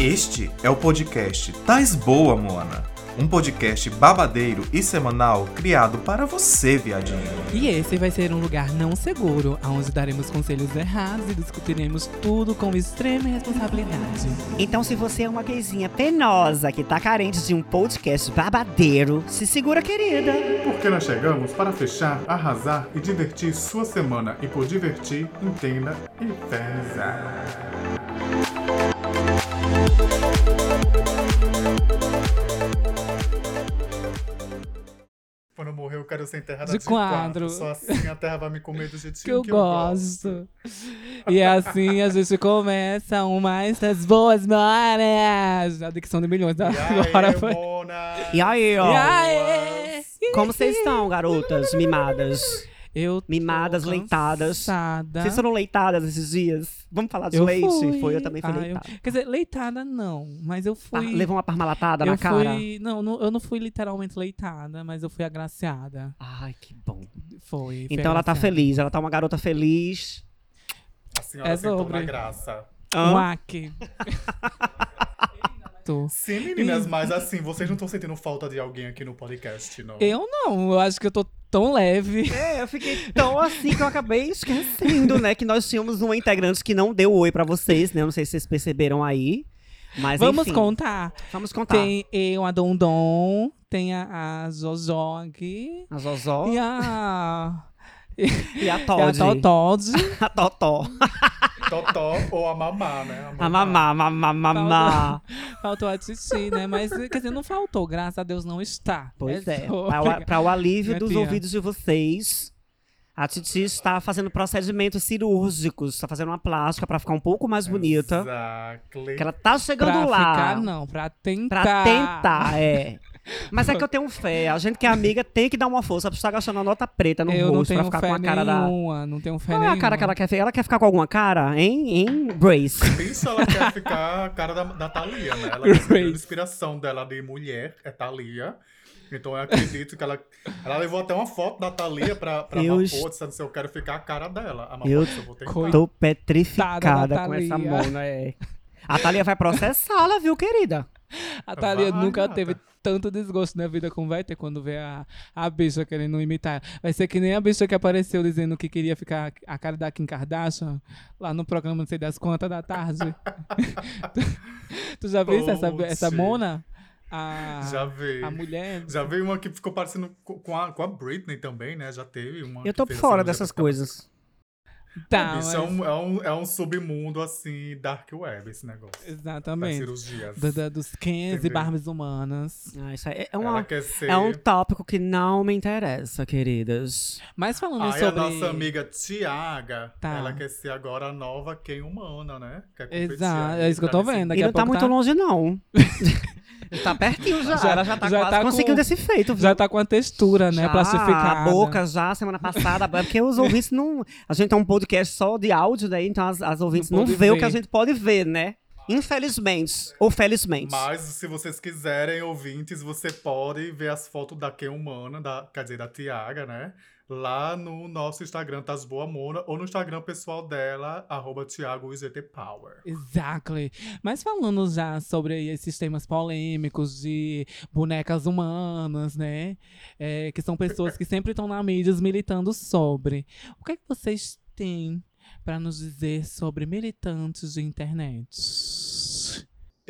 Este é o podcast Tais Boa, Moana. Um podcast babadeiro e semanal criado para você, viadinho. E esse vai ser um lugar não seguro, onde daremos conselhos errados e discutiremos tudo com extrema responsabilidade. Então, se você é uma gayzinha penosa que tá carente de um podcast babadeiro, se segura, querida. Porque nós chegamos para fechar, arrasar e divertir sua semana. E por divertir, entenda e pesa. Quando eu morrer, eu quero ser enterrada De de, quadro. Só assim a terra vai me comer do jeitinho Que eu, que gosto. E é assim a gente começa um mais das boas moras. A dicção de milhões da agora foi. E aí, ó? E aí? Como vocês estão, garotas mimadas? Eu Mimadas, leitadas. cansada. Vocês foram leitadas esses dias? Vamos falar de eu leite? fui. Foi, eu também fui Ah, eu- leitada. Quer dizer, leitada não, mas eu fui. Levou uma parmalatada eu na cara? fui. Não, não, eu não fui literalmente leitada, mas eu fui agraciada. Ai, que bom. Foi. Então ela tá feliz, ela tá uma garota feliz. A senhora É sentou sobre. na graça. Um Sim, meninas, mas assim, vocês não estão sentindo falta de alguém aqui no podcast, não? Eu não, eu acho que eu tô tão leve. É, eu fiquei tão assim que eu acabei esquecendo, né? Que nós tínhamos uma integrante que não deu oi pra vocês, né? Eu não sei se vocês perceberam aí. Mas Vamos enfim, contar. Vamos contar. Tem eu, a Dondon, tem a, a aqui. A Zozó E a. e a E a Todd. Totod. A Totó. Totó ou a mamá, né? A mamá, mamá, mamá. Faltou a Titi, né? Mas, quer dizer, não faltou, graças a Deus não está. Pois é. sobre. Para o, pra o alívio Minha dos tia. ouvidos de vocês, a Titi está fazendo procedimentos cirúrgicos. Está fazendo uma plástica pra ficar um pouco mais bonita. Exactly. Que ela tá chegando Pra lá. ficar, não, pra tentar. Pra tentar, é. Mas é que eu tenho fé. A gente que é amiga tem que dar uma força pra estar gastando a nota preta no Eu rosto pra tenho ficar fé com a cara da. nenhuma, não tenho fé Qual é nenhuma. a cara que ela quer ver? Ela quer ficar com alguma cara, hein? Hein, Grace? Isso ela quer ficar a cara da, da Thalia, né? Ela a inspiração dela de mulher é Thalia. Então eu acredito que ela. Ela levou até uma foto da Thalia pra, pra Eu Mapo, dizendo assim: eu quero ficar a cara dela. A Mapo Eu eu vou tentar. Tô petrificada da com essa mona, é. A Thalia vai processá-la, viu, querida? A Thalia Vai, nunca gata. teve tanto desgosto na vida como vai ter quando vê a, a bicha querendo imitar. Vai ser que nem a bicha que apareceu dizendo que queria ficar a cara da Kim Kardashian lá no programa Não sei das quantas da tarde. tu, tu já viu essa, essa. Mona? A, Já veio. a mulher. Já veio uma que ficou parecendo co- com a, com a Britney também, né? Já teve uma. Eu tô por fora essa dessas coisas. Tá, Isso mas- é, um, é, um, é um submundo assim, dark web, esse negócio. Das Exatamente. cirurgias. Da- da- dos Kens e barbas humanas. Ah, isso aí é, Ela uma, ser. é um tópico que não me interessa, queridas. Mas falando Aí sobre. a nossa amiga Tiaga, Tá. ela quer ser agora a nova quem humana, né? Quer competir Exato, é isso que eu tá tô vendo. Daqui e não tá muito longe, não. tá pertinho já. Já- Ela já tá já quase tá com- conseguindo esse feito, viu? Já tá com a textura, né? Já, Plastificada. A boca já, semana passada. é porque os ouvintes não. A gente é um podcast só de áudio, né? Então as, as ouvintes Não não, vê o ver. que a gente pode ver, né? Infelizmente. Ou felizmente. Mas se vocês quiserem, ouvintes, você pode ver as fotos da Humana, da, quer dizer, da Tiaga, né? Lá no nosso Instagram, Tas Boa Mona, ou no Instagram pessoal dela, arroba. Exactly. Mas falando já sobre esses temas polêmicos de bonecas humanas, né? É, que são pessoas que sempre estão na mídia militando sobre. O que é que vocês têm para nos dizer sobre militantes de internet?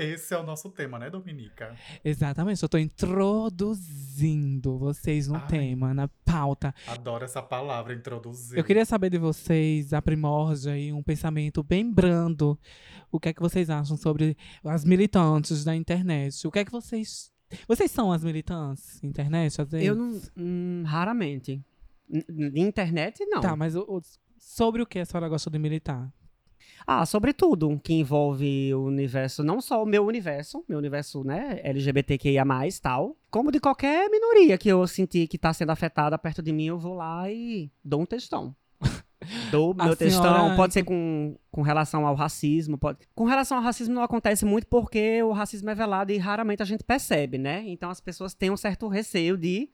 Esse é o nosso tema, né, Dominica? Exatamente, eu tô introduzindo vocês no Ai. tema, na pauta. Adoro essa palavra, introduzir. Eu queria saber de vocês, a primórdia aí, um pensamento bem brando. O que é que vocês acham sobre as militantes da internet? O que é que vocês. Vocês são as militantes da internet, às vezes? Eu não. hum, raramente. N- n- internet, não. Tá, mas o- o- sobre o que a senhora gosta de militar? Ah, sobretudo, que envolve o universo, não só o meu universo, meu universo, né, LGBTQIA+, tal, como de qualquer minoria que eu sentir que tá sendo afetada perto de mim, eu vou lá e dou um textão. Dou meu textão, senhora- pode ser com, com relação ao racismo, pode... Com relação ao racismo não acontece muito porque o racismo é velado e raramente a gente percebe, né? Então as pessoas têm um certo receio de,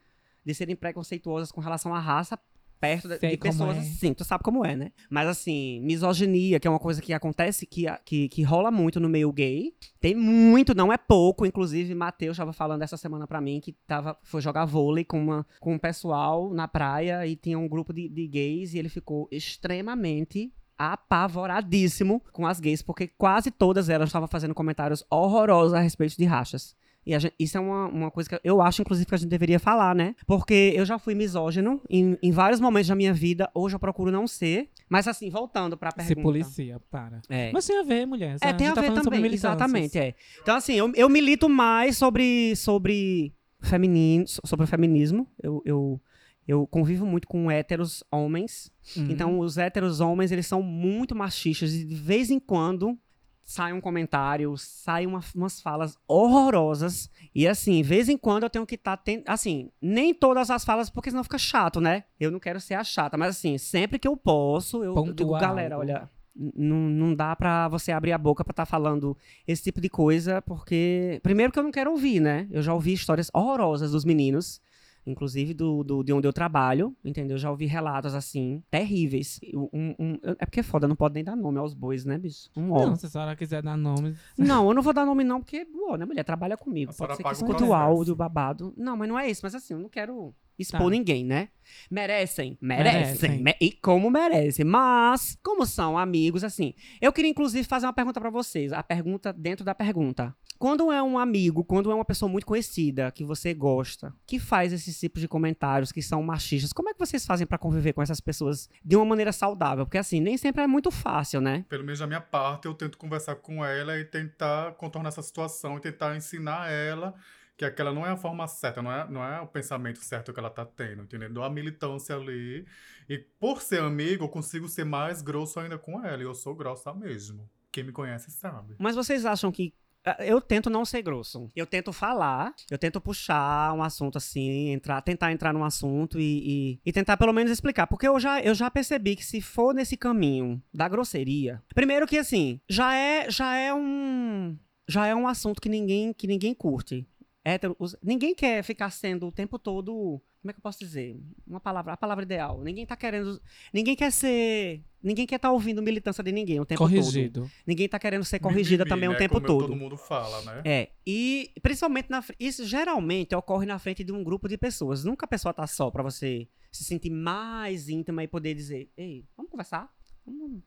de serem preconceituosas com relação à raça perto de- de pessoas é. assim, tu sabe como é, né? Mas assim, misoginia, que é uma coisa que acontece, que, que, que rola muito no meio gay. Tem muito, não é pouco. Inclusive, Matheus estava falando essa semana pra mim que tava, foi jogar vôlei com, uma, com um pessoal na praia e tinha um grupo de, de gays e ele ficou extremamente apavoradíssimo com as gays, porque quase todas elas estavam fazendo comentários horrorosos a respeito de rachas. E a gente- isso é uma, uma coisa que eu acho, inclusive, que a gente deveria falar, né? Porque eu já fui misógino em, em vários momentos da minha vida, hoje eu procuro não ser. Mas assim, voltando pra pergunta. Se policia, para. É. Mas tem a ver, mulher. É, tem a gente tá ver falando sobre também, exatamente, é. Então, assim, eu, eu milito mais sobre, sobre feminino, sobre o feminismo. Eu, eu, eu convivo muito com héteros homens. Uhum. Então, os héteros homens, eles são muito machistas e de vez em quando sai um comentário, sai uma- umas falas horrorosas. E assim, de vez em quando eu tenho que estar. assim, nem todas as falas, porque senão fica chato, né? Eu não quero ser a chata, mas assim, sempre que eu posso, eu, eu digo, Pontuar galera, olha. n- Não, não dá pra você abrir a boca pra estar falando esse tipo de coisa, porque. Primeiro que eu não quero ouvir, né? Eu já ouvi histórias horrorosas dos meninos inclusive do, do- de onde eu trabalho, entendeu? Já ouvi relatos assim, terríveis. Um- um- é porque é foda, não pode nem dar nome aos bois, né, bicho? Um ó. Não, se a senhora quiser dar nomes. Não, eu não vou dar nome não, porque, ó, né, mulher, trabalha comigo. A Pode ser que escute o áudio, babado. Não, mas não é isso, mas assim, eu não quero expor Tá. ninguém, né? Merecem, merecem, Merecem. me- e como merecem. Mas, como são amigos, assim, eu queria inclusive fazer uma pergunta pra vocês, a pergunta dentro da pergunta. Quando é um amigo, quando é uma pessoa muito conhecida, que você gosta, que faz esses tipos de comentários que são machistas, como é que vocês fazem pra conviver com essas pessoas de uma maneira saudável? Porque assim, nem sempre é muito fácil, né? Pelo menos da minha parte, eu tento conversar com ela e tentar contornar essa situação e tentar ensinar ela que aquela não é a forma certa, não é, não é o pensamento certo que ela tá tendo, entendeu? Dou a militância ali. E por ser amigo, eu consigo ser mais grosso ainda com ela. E eu sou grossa mesmo. Quem me conhece sabe. Mas vocês acham que. ah, Eu tento não ser grosso. Eu tento falar, eu tento puxar um assunto assim, entrar, tentar entrar num assunto e, e, e tentar pelo menos explicar. Porque eu já, eu já percebi que se for nesse caminho da grosseria. Primeiro que assim, já é, já é um. Já é um assunto que ninguém, que ninguém curte. Hétero, os- ninguém quer ficar sendo o tempo todo. Como é que eu posso dizer? Uma palavra, a palavra ideal. Ninguém tá querendo. Ninguém quer ser. Ninguém quer estar ouvindo militância de ninguém o tempo todo. Corrigido. Ninguém tá querendo ser corrigida Mimimi, também o né? tempo Como todo. todo mundo fala, né? É, e principalmente na isso geralmente ocorre na frente de um grupo de pessoas. Nunca a pessoa tá só pra você se sentir mais íntima e poder dizer: "Ei, vamos conversar?" Vamos...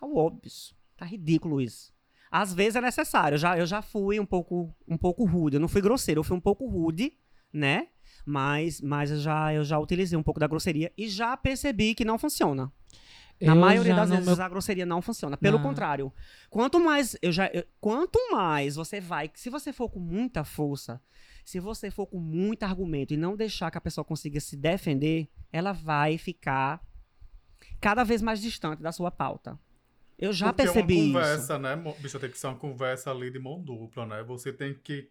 Tá óbvio. Tá ridículo isso. Às vezes é necessário. Eu já, eu já fui um pouco um pouco rude. Eu não fui grosseiro, eu fui um pouco rude, né? Mas, mas eu, já, eu já utilizei um pouco da grosseria e já percebi que não funciona. Na Eu maioria das vezes meu- a grosseria não funciona. Pelo Não. contrário, quanto mais eu já, eu- quanto mais você vai, se você for com muita força, se você for com muito argumento e não deixar que a pessoa consiga se defender, ela vai ficar cada vez mais distante da sua pauta. Eu já Porque percebi é uma isso. conversa, né? mo- Bicho, tem que ser uma conversa ali de mão dupla, né? Você tem que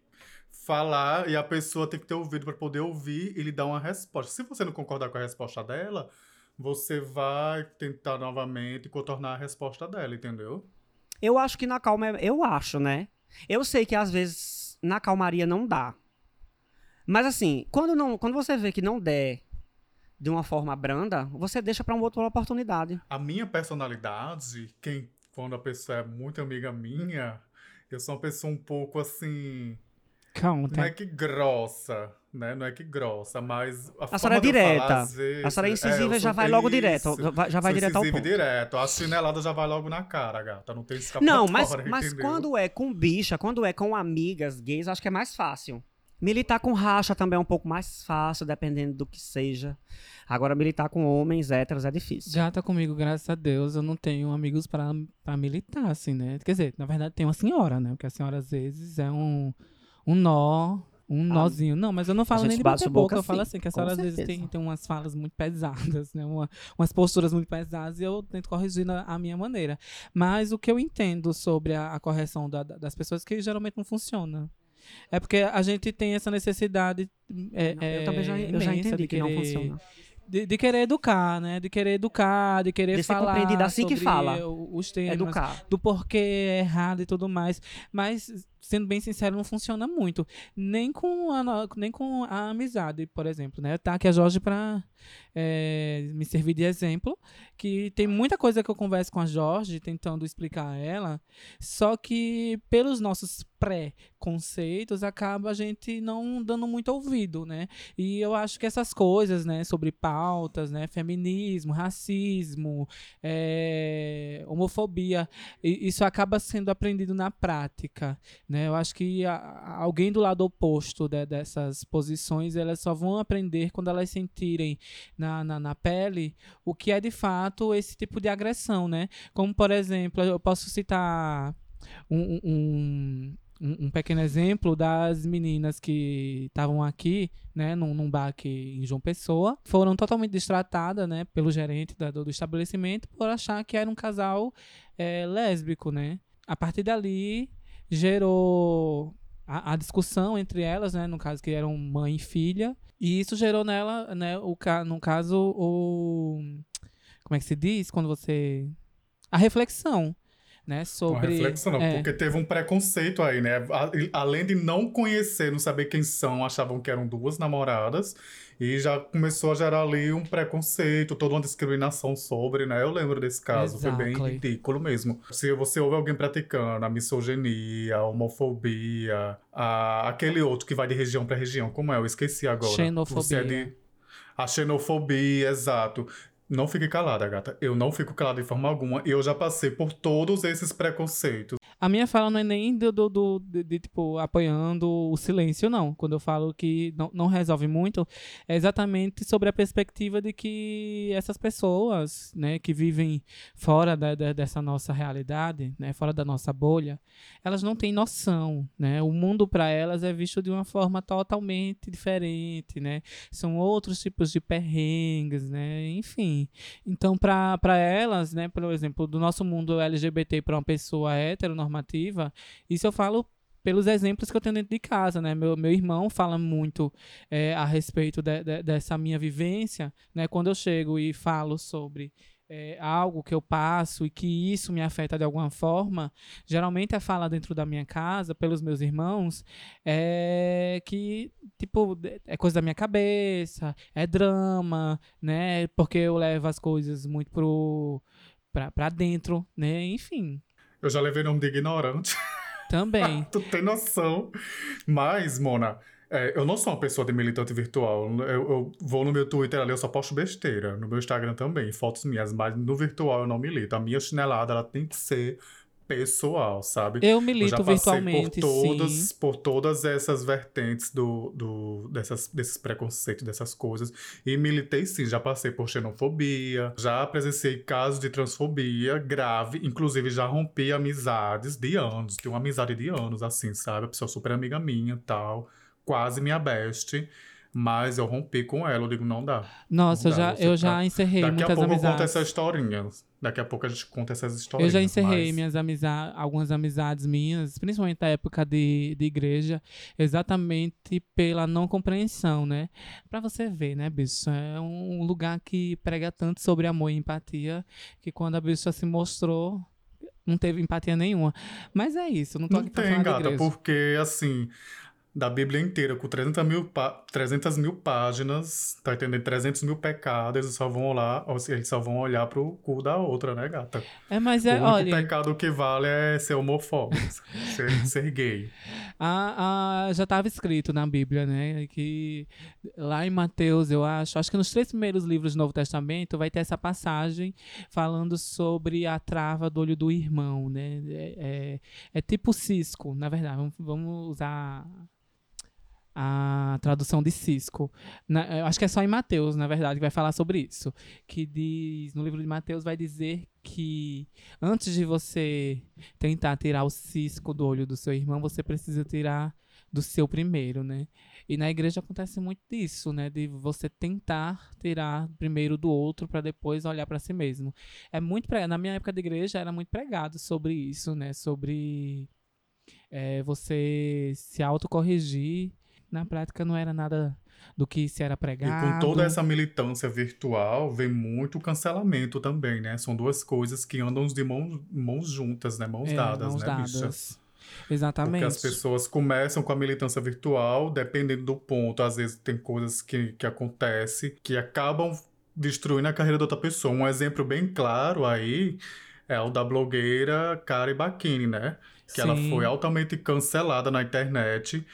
falar e a pessoa tem que ter ouvido para poder ouvir e lhe dar uma resposta. Se você não concordar com a resposta dela, você vai tentar novamente contornar a resposta dela, entendeu? Eu acho que na calma, é- eu acho, né? Eu sei que às vezes na calmaria não dá. Mas assim, quando não, quando você vê que não der de uma forma branda, você deixa pra uma outra oportunidade. A minha personalidade, quem quando a pessoa é muito amiga minha, eu sou uma pessoa um pouco assim, Conta. não é que grossa, né? Não é que grossa, mas a, A senhora forma é de eu falar, direta. às vezes, A senhora é incisiva e já vai logo isso. direto. Já vai, já vai Sou direto ao ponto. direto. A chinelada já vai logo na cara, gata. Não tem escapatória, Não, mas, mas entendeu? quando é com bicha, quando é com amigas gays, acho que é mais fácil. Militar com racha também é um pouco mais fácil, dependendo do que seja. Agora, militar com homens héteros é difícil. Gata comigo, graças a Deus, eu não tenho amigos pra, pra militar, assim, né? Quer dizer, na verdade tem uma senhora, né? Porque a senhora às vezes é um, um nó, um nozinho. Não, mas eu não falo nem de bate bater boca boca, eu falo sim, assim, que a senhora às vezes tem, tem umas falas muito pesadas, né? Uma- umas posturas muito pesadas e eu tento corrigir na a minha maneira. Mas o que eu entendo sobre a, a correção da- das pessoas é que geralmente não funciona. É porque a gente tem essa necessidade. É, Não, eu é, também já, eu já entendi de que não querer- funciona. de, de querer educar, né? De querer educar, de querer De ser falar compreendido assim que fala. os temas, Educar. do porquê é errado e tudo mais. Mas sendo bem sincero, não funciona muito. Nem com a, nem com a amizade, por exemplo, né? Tá aqui a Jorge para é, me servir de exemplo, que tem muita coisa que eu converso com a Jorge, tentando explicar a ela, só que pelos nossos pré-conceitos, acaba a gente não dando muito ouvido, né? E eu acho que essas coisas, né, sobre pautas, né, feminismo, racismo, é, homofobia, isso acaba sendo aprendido na prática, né? Eu acho que a, alguém do lado oposto de, dessas posições, elas só vão aprender quando elas sentirem na, na, na pele o que é de fato esse tipo de agressão, né? Como, por exemplo, eu posso citar um, um, um, pequeno exemplo das meninas que estavam aqui, né, num, num bar aqui em João Pessoa, foram totalmente distratadas, né, pelo gerente da, do estabelecimento por achar que era um casal é, lésbico, né. A partir dali gerou a, a, discussão entre elas, né, no caso que eram mãe e filha, e isso gerou nela, né, o no caso o como é que se diz quando você a reflexão né, sobre... Uma reflexão, é. porque teve um preconceito aí, né? Além de não conhecer, não saber quem são, achavam que eram duas namoradas, e já começou a gerar ali um preconceito, toda uma discriminação sobre, né? Eu lembro desse caso, exactly. foi bem ridículo mesmo. Se você ouve alguém praticando a misoginia, a homofobia, a... aquele outro que vai de região para região, como é? Eu esqueci agora. Xenofobia. Você é de... A xenofobia, exato. Não fique calada, gata. Eu não fico calada de forma alguma. Eu já passei por todos esses preconceitos. A minha fala não é nem do, do, do de, de, tipo, apoiando o silêncio, não. Quando eu falo que não, não resolve muito, é exatamente sobre a perspectiva de que essas pessoas, né, que vivem fora da, da, dessa nossa realidade, né, fora da nossa bolha, elas não têm noção, né? O mundo para elas é visto de uma forma totalmente diferente, né? São outros tipos de perrengues, né? Enfim. Então, para elas, né, por exemplo, do nosso mundo LGBT para uma pessoa heteronormativa, normativa, isso eu falo pelos exemplos que eu tenho dentro de casa, né? Meu, meu irmão fala muito é, a respeito de, de, dessa minha vivência, né? Quando eu chego e falo sobre é, algo que eu passo e que isso me afeta de alguma forma, geralmente a fala dentro da minha casa, pelos meus irmãos, é que, tipo, é coisa da minha cabeça, é drama, né? Porque eu levo as coisas muito pro... Pra, pra dentro, né? Enfim, eu já levei nome de ignorante. Também. tu tem noção. Mas, Mona, é, eu não sou uma pessoa de militante virtual. Eu, eu, vou no meu Twitter ali, eu só posto besteira. No meu Instagram também, fotos minhas. Mas no virtual eu não milito. A minha chinelada, ela tem que ser pessoal, sabe? Eu milito eu virtualmente, por todas, sim. por todas essas vertentes do, do, dessas, desses preconceitos, dessas coisas. E militei sim, já passei por xenofobia, já presenciei casos de transfobia grave, inclusive já rompi amizades de anos, tenho uma amizade de anos, assim, sabe? A pessoa super amiga minha tal, quase minha best. Mas eu rompi com ela, eu digo, não dá. Nossa, não eu, já, eu já encerrei Daqui muitas a pouco amizades. eu conto essa historinha. Daqui a pouco a gente conta essas historinhas. Eu já encerrei mas... minhas amizades, algumas amizades minhas, principalmente da época de, de igreja, exatamente pela não compreensão, né? Pra você ver, né, bicho? É um lugar que prega tanto sobre amor e empatia, que quando a bicha se mostrou, não teve empatia nenhuma. Mas é isso, não tô não aqui pra tem, falar gata, porque assim, da Bíblia inteira, com 300 mil, 300 mil páginas, tá entendendo? 300 mil pecados, eles só vão olhar, eles só vão olhar pro cu da outra, né, gata? É, mas é, o único olha... pecado que vale é ser homofóbico, ser, ser gay. A, a, já estava escrito na Bíblia, né, que lá em Mateus, eu acho, acho que nos três primeiros livros do Novo Testamento vai ter essa passagem falando sobre a trava do olho do irmão, né, é, é, é tipo cisco, na verdade, vamos, vamos usar a tradução de Cisco. Na, eu acho que é só em Mateus, na verdade, que vai falar sobre isso. Que diz, no livro de Mateus vai dizer que antes de você tentar tirar o cisco do olho do seu irmão, você precisa tirar do seu primeiro, né? E na igreja acontece muito disso, né? De você tentar tirar primeiro do outro para depois olhar para si mesmo. É muito pregado. Na minha época de igreja era muito pregado sobre isso, né? Sobre é, você se autocorrigir na prática não era nada do que se era pregado. E com toda essa militância virtual, vem muito cancelamento também, né? São duas coisas que andam de mãos, mãos juntas, né? Mãos é, dadas, mãos né, dadas. bicha? Exatamente. Porque as pessoas começam com a militância virtual, dependendo do ponto. Às vezes tem coisas que, que acontecem que acabam destruindo a carreira da outra pessoa. Um exemplo bem claro aí é o da blogueira Kari Bakini, né? Que ela Sim. foi altamente cancelada na internet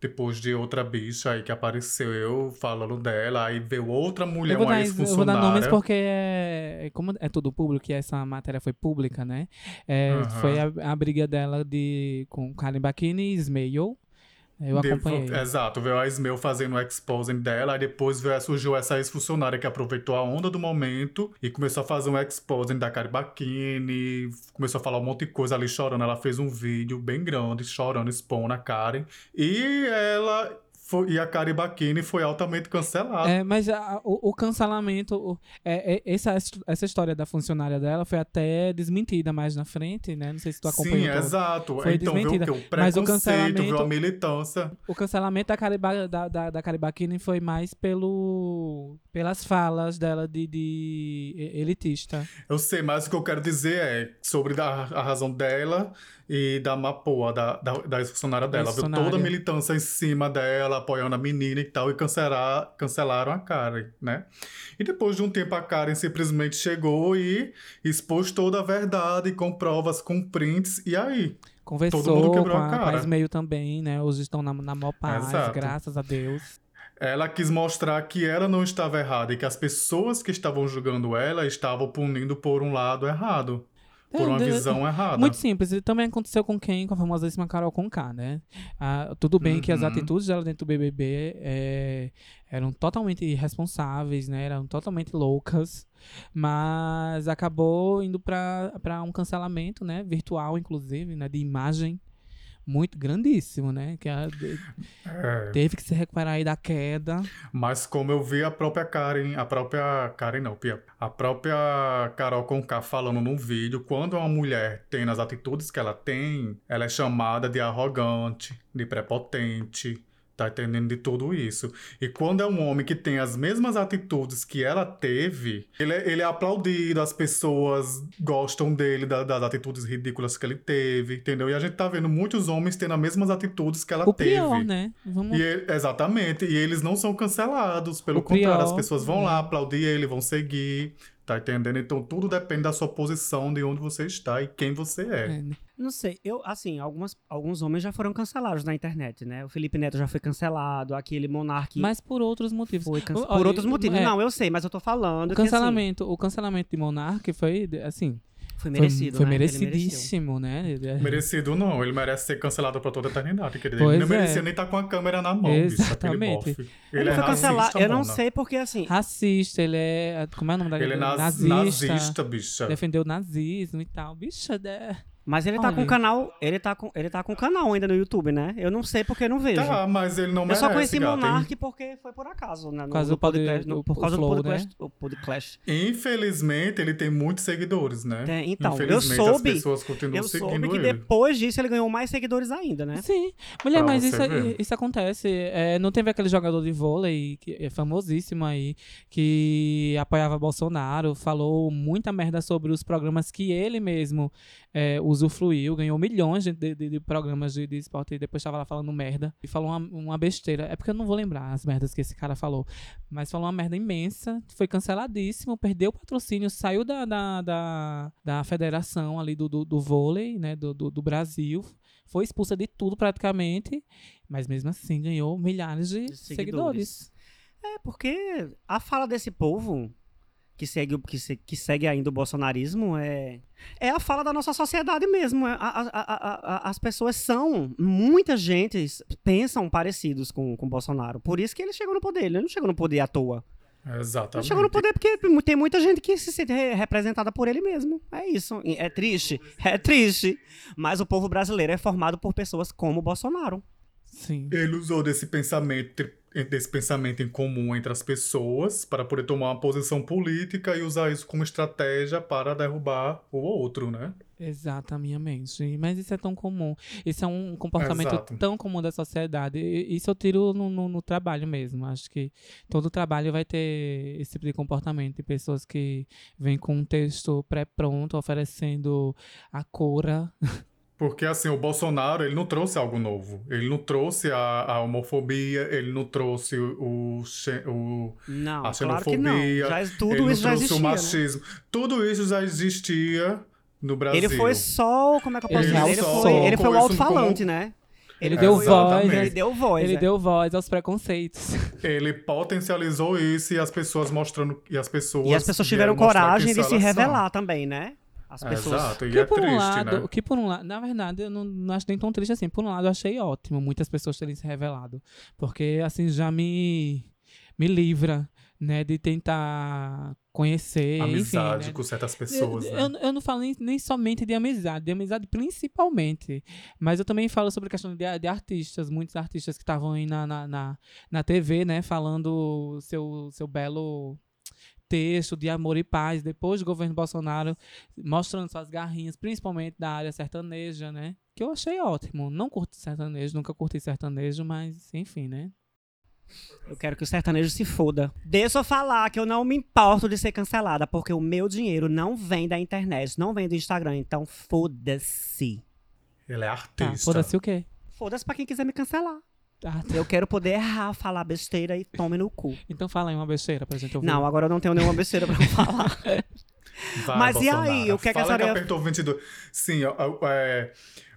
depois de outra bicha aí que apareceu falando dela. Aí veio outra mulher, Eu vou, dar, eu vou dar nomes porque é, como é tudo público e essa matéria foi pública, né? É, Aham. Foi a, a briga dela de, com Karen Bakini e Ismail. Eu acompanhei. Exato, veio a Ismael fazendo o exposing dela, aí depois veio, surgiu essa ex-funcionária que aproveitou a onda do momento e começou a fazer um exposing da Kari Bakini, começou a falar um monte de coisa ali chorando. Ela fez um vídeo bem grande, chorando, expondo a Karen. E ela. Foi, e a Kari Bakini foi altamente cancelada. É, mas a- o, o cancelamento, o- é, é- essa, essa história da funcionária dela foi até desmentida mais na frente, né? Não sei se tu acompanhou. Sim, todo. exato. Foi então o desmentida. quê? O Mas o preconceito, veio a cancelamento- militância. O cancelamento da Cariba, da, da, da foi mais pelo, pelas falas dela de, de elitista. Eu sei, mas o que eu quero dizer é sobre a, a razão dela e da Mapoa, da, da, da ex-funcionária dela. Viu toda a militância em cima dela, apoiando a menina e tal, e cancelar, cancelaram a Karen, né? E depois de um tempo a Karen simplesmente chegou e expôs toda a verdade, com provas, com prints, e aí? Conversou Todo mundo com quebrou a a, com a cara. Ismael também, né? Hoje estão na, na maior paz, Exato. graças a Deus. Ela quis mostrar que ela não estava errada e que as pessoas que estavam julgando ela estavam punindo por um lado errado, por É, uma de- visão errada. Muito simples. E também aconteceu com quem? Com a famosíssima Carol Conká, né? Ah, tudo bem que as Uhum. atitudes dela dentro do BBB é, eram totalmente irresponsáveis, né? Eram totalmente loucas. Mas acabou indo para um cancelamento, né? Virtual, inclusive, né? De imagem. Muito grandíssimo, né? Que ela de- É. teve que se recuperar aí da queda. Mas como eu vi a própria Karen, a própria Karen não, Pia, a própria Carol Conká falando num vídeo, quando uma mulher tem as atitudes que ela tem, ela é chamada de arrogante, de prepotente, tá entendendo de tudo isso. E quando é um homem que tem as mesmas atitudes que ela teve, ele é, ele é aplaudido, as pessoas gostam dele, da- das atitudes ridículas que ele teve, entendeu? E a gente tá vendo muitos homens tendo as mesmas atitudes que ela o teve. pior, né? Vamos... E ele- exatamente, e eles não são cancelados, pelo O contrário, pior, as pessoas vão né? lá aplaudir ele, vão seguir, tá entendendo? Então tudo depende da sua posição, de onde você está e quem você é. É, né? Não sei, eu, assim, algumas, alguns homens já foram cancelados na internet, né? O Felipe Neto já foi cancelado, aquele Monark Mas por outros motivos. foi cancelado. Olha, Por outros motivos. é, Não, eu sei, mas eu tô falando O que, assim, cancelamento, o cancelamento de Monark foi, assim, foi foi- merecido, foi, né? Ele mereceu. merecidíssimo, né? Ele- Merecido não, ele merece ser cancelado pra toda a eternidade, querido. Pois ele não é. merecia nem estar com a câmera na mão, bicho, Exatamente. bofe. Ele, Ele, é foi cancelado, racista, eu não sei porque, assim, Racista, ele é. Como é o nome daquele? Ele é naz- nazista. nazista, bicha. Defendeu o nazismo e tal. Bicha, né? Mas ele tá Olha. com o canal, ele tá com, ele tá com canal ainda no YouTube, né? Eu não sei porque eu não vejo. Tá, mas ele não eu merece, só conheci gata, hein? Monark porque foi por acaso, né? No, Por causa no do pod- podcast, no- do- por causa Flow, do né? podcast, o podcast. Infelizmente, ele tem muitos seguidores, né? Tem, então, eu Infelizmente, soube- as pessoas continuam Eu seguindo soube que ele. depois disso ele ganhou mais seguidores ainda, né? Sim. Mulher, Pra mas isso, ver. isso acontece. É, não teve aquele jogador de vôlei, que é famosíssimo aí, que apoiava Bolsonaro, falou muita merda sobre os programas que ele mesmo é, usufruiu, ganhou milhões de, de- de programas de, de esporte e depois estava lá falando merda. E falou uma, uma besteira. É porque eu não vou lembrar as merdas que esse cara falou. Mas falou uma merda imensa, foi canceladíssimo, perdeu o patrocínio, saiu da, da, da, da federação ali do, do, do vôlei, né, do, do, do Brasil. Foi expulsa de tudo praticamente, mas mesmo assim ganhou milhares de, De seguidores. seguidores. É, porque a fala desse povo que segue, o- que, se- que segue ainda o bolsonarismo é, é a fala da nossa sociedade mesmo. É, a- a- a- a- as pessoas são, muita gente pensam parecidos com o Bolsonaro. Por isso que ele chegou no poder. Ele não chegou no poder à toa. Ele Exatamente. chegou no poder porque tem muita gente que se sente re- representada por ele mesmo. É isso. É triste. É triste. Mas o povo brasileiro é formado por pessoas como o Bolsonaro. Sim. Ele usou desse pensamento, desse pensamento em comum entre as pessoas para poder tomar uma posição política e usar isso como estratégia para derrubar o outro, né? Exatamente. Mas isso é tão comum. Isso é um comportamento Exato. tão comum da sociedade. Isso eu tiro no, no- no trabalho mesmo. Acho que todo trabalho vai ter esse tipo de comportamento. De pessoas que vêm com um texto pré-pronto, oferecendo a cura Porque assim, o Bolsonaro, ele não trouxe algo novo. Ele não trouxe a, a homofobia, ele não trouxe o, o, Não, a claro que não. xenofobia, Já, ele tudo não isso já trouxe existia, o né? machismo. Tudo isso já existia no Brasil. Ele foi só, como é que eu posso Ele dizer? Ele foi, ele foi o alto-falante, né? Ele É, deu voz, né? Ele deu voz, Ele é. deu voz aos preconceitos. Ele potencializou isso e as pessoas mostrando. E as pessoas, E as pessoas tiveram coragem de se elas são. revelar também, né? As pessoas. Exato, e Que é por triste, um lado, né? que por um lado, na verdade, eu não, não acho nem tão triste assim. Por um lado, eu achei ótimo muitas pessoas terem se revelado. Porque, assim, já me, me livra, né, de tentar conhecer, Amizade enfim, né? com certas pessoas, eu, né? eu, eu não falo nem, nem somente de amizade, de amizade principalmente. Mas eu também falo sobre a questão de, de artistas, muitos artistas que estavam aí na, na, na, na TV, né, falando seu, seu belo texto de amor e paz depois do governo Bolsonaro, mostrando suas garrinhas, principalmente da área sertaneja, né? Que eu achei ótimo. Não curto sertanejo, nunca curti sertanejo, mas enfim, né? Eu quero que o sertanejo se foda. Deixa eu falar que eu não me importo de ser cancelada, porque o meu dinheiro não vem da internet, não vem do Instagram, então foda-se. Ele é Tá, artista. foda-se o quê? Foda-se pra quem quiser me cancelar. Ah, tá. Eu quero poder errar, falar besteira e tome no cu. Então fala aí uma besteira pra gente ouvir. Não, agora eu não tenho nenhuma besteira pra falar. Vai, Mas e Bolsonaro. aí, o que é que a Fala senhora ia- apertou 22. Sim, ó, ó, é,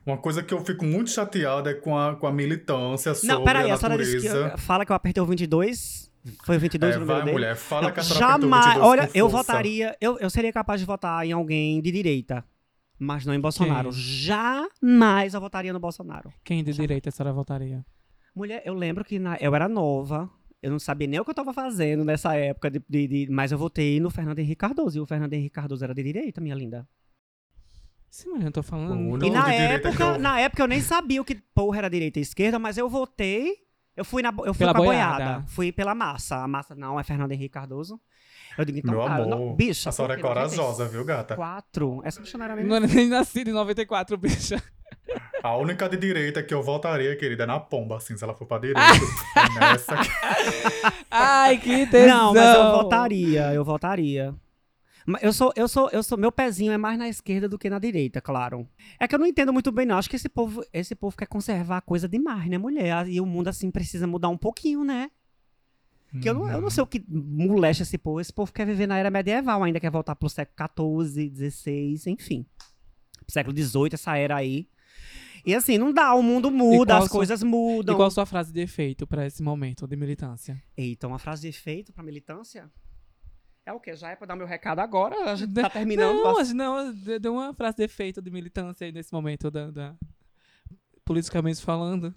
uma coisa que eu fico muito chateada é com a, com a militância sobre não, peraí, a a senhora disse que. eu- Fala que eu apertei o 22. Foi o 22 É, o número vai, dele? mulher, fala Não, que a senhora jamais. 22 Olha, eu votaria. Eu, eu seria capaz de votar em alguém de direita. Mas não em Bolsonaro. Quem? Jamais eu votaria no Bolsonaro. Quem de direita a senhora votaria? Mulher, eu lembro que na- eu era nova. Eu não sabia nem o que eu tava fazendo nessa época, de, de- de- mas eu votei no Fernando Henrique Cardoso. E o Fernando Henrique Cardoso era de direita, minha linda. Sim, mas eu tô falando. E na época, eu- na época eu nem sabia o que porra era direita e esquerda, mas eu votei. Eu fui, na, eu fui Pela com a boiada. boiada. Fui pela massa. A massa não é Fernando Henrique Cardoso. Eu digo, então, Meu cara, amor, não, bicha. a senhora é corajosa, viu, gata? Quatro. Essa bicha não era nem Não era nem nascido em 94, bicha. A única de direita que eu votaria, querida, é na pomba, assim, se ela for pra direita. é nessa Ai, que tesão. Não, mas eu votaria, eu votaria. Eu sou, eu sou, eu sou, meu pezinho é mais na esquerda do que na direita, claro. É que eu não entendo muito bem, não. Acho que esse povo, esse povo quer conservar a coisa demais, né, mulher? E o mundo, assim, precisa mudar um pouquinho, né? Que eu, não, eu não sei o que molesta esse povo. Esse povo quer viver na era medieval, ainda quer voltar pro século XIV, XVI, enfim. Século XVIII, essa era aí. E assim, não dá, o mundo muda, as a sua- coisas E mudam. qual a sua frase de efeito pra esse momento de militância? Eita, uma frase de efeito pra militância? É o quê? Já é pra dar meu recado agora? A gente tá terminando. Não, a- não, de- deu uma frase de efeito de militância aí nesse momento da, da- politicamente falando.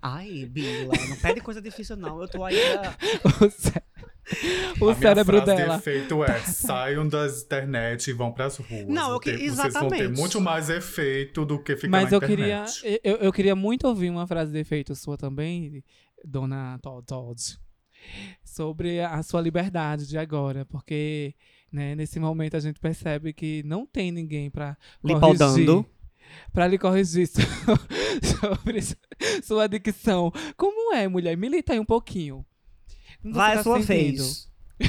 Ai, Bila, não pede coisa difícil, não. Eu tô ainda. O, o a cérebro minha frase dela. de efeito é: saiam das internet e vão pras ruas. Não, eu que- Porque Vocês vão ter exatamente. muito mais efeito do que ficar Mas na eu queria, internet. eu, eu queria muito ouvir uma frase de efeito sua também, dona Todd, sobre a sua liberdade de agora, porque né, nesse momento a gente percebe que não tem ninguém pra Lhe corrigir, pra lhe corrigir so- sobre su- sua dicção. Como é, mulher? Milita aí um pouquinho. Você Vai tá a sua vez.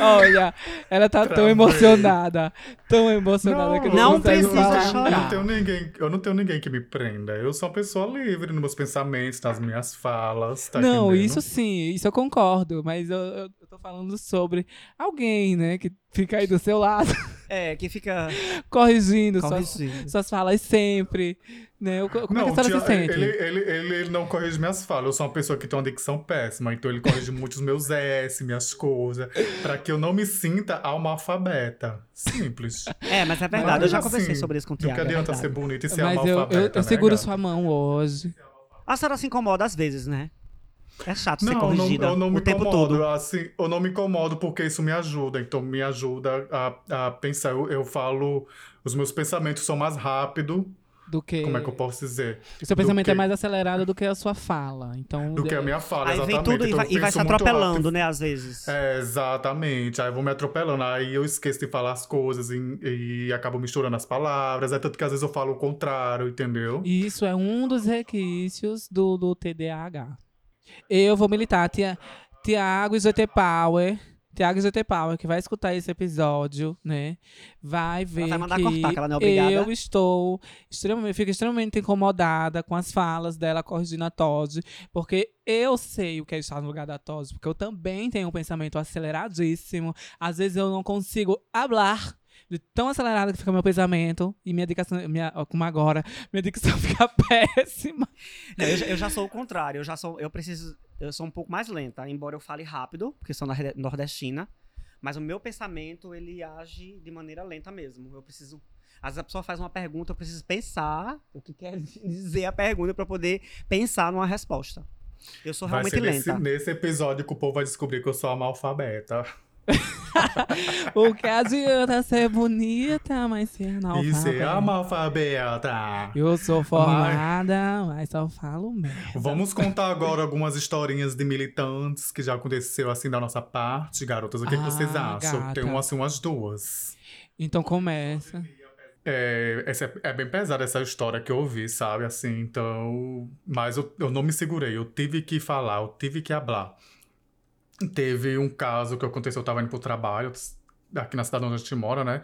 Olha, ela tá tão Travei. emocionada, tão emocionada que não, não precisa falar. Eu chorar. não, tenho ninguém, eu não tenho ninguém que me prenda. Eu sou uma pessoa livre nos meus pensamentos, nas minhas falas. Tá não, entendendo? isso sim, isso eu concordo, mas eu, eu, eu tô falando sobre alguém, né, que fica aí do seu lado, É, que fica. corrigindo suas, corrigindo. suas falas sempre, né? O- Como é que a Não, senhora se sente? ele, ele, ele, ele não corrige minhas falas. Eu sou uma pessoa que tem uma dicção péssima, então ele corrige muito os meus S, minhas coisas, pra que eu não me sinta almalfabeta. Simples. É, mas é verdade. Mas, eu já assim, conversei sobre isso com o Não Tiago. que é adianta verdade. ser bonita e ser Mas eu, eu, eu né, seguro gata? sua mão hoje. A senhora se incomoda às vezes, né? É chato ser Não, eu não, corrigida eu não o me tempo incomodo. todo. Assim, eu não me incomodo porque isso me ajuda. Então, me ajuda a, a pensar. Eu, eu falo, os meus pensamentos são mais rápidos. Do que. Como é que eu posso dizer? O seu pensamento que- é mais acelerado do que a sua fala. Então. Do que a minha fala, Aí vem exatamente. tudo e Então, vai, eu e vai se atropelando, rápido. né? Às vezes. É, exatamente. Aí eu vou me atropelando. Aí eu esqueço de falar as coisas e, e acabo misturando as palavras. É tanto que às vezes eu falo o contrário, entendeu? E Isso é um dos requisitos do, do TDAH. Eu vou militar. Tia, Tiago e GT Power Tiago Power, que vai escutar esse episódio, né? Vai ver vai mandar que, cortar, que ela não é obrigada. eu estou extremamente, fico extremamente incomodada com as falas dela corrigindo a Todd, porque eu sei o que é estar no lugar da Todd, porque eu também tenho um pensamento aceleradíssimo. Às vezes eu não consigo hablar de tão acelerado que fica meu pensamento e minha dicção, minha, como agora, minha dicção fica péssima. Não, eu, já- eu já sou o contrário. Eu já sou. Eu preciso. Eu sou um pouco mais lenta, embora eu fale rápido, porque sou norde- nordestina. Mas o meu pensamento, ele age de maneira lenta mesmo. Eu preciso. Às vezes a pessoa faz uma pergunta, eu preciso pensar o que quer dizer a pergunta para poder pensar numa resposta. Eu sou Vai realmente ser nesse, lenta. nesse episódio que o povo vai descobrir que eu sou analfabeta. O que adianta ser bonita, mas ser E analfabeta. ser analfabeta. Eu sou formada, mas só falo merda. Vamos contar agora algumas historinhas de militantes que já aconteceu assim da nossa parte, garotas. O que, que vocês Ah, acham? gata. Tem um, assim umas duas. Então começa. É, essa é, é bem pesada essa história que eu ouvi, sabe? Assim, então. Mas eu, eu não me segurei, eu tive que falar, eu tive que hablar. Teve um caso que aconteceu, eu tava indo pro trabalho, aqui na cidade onde a gente mora, né?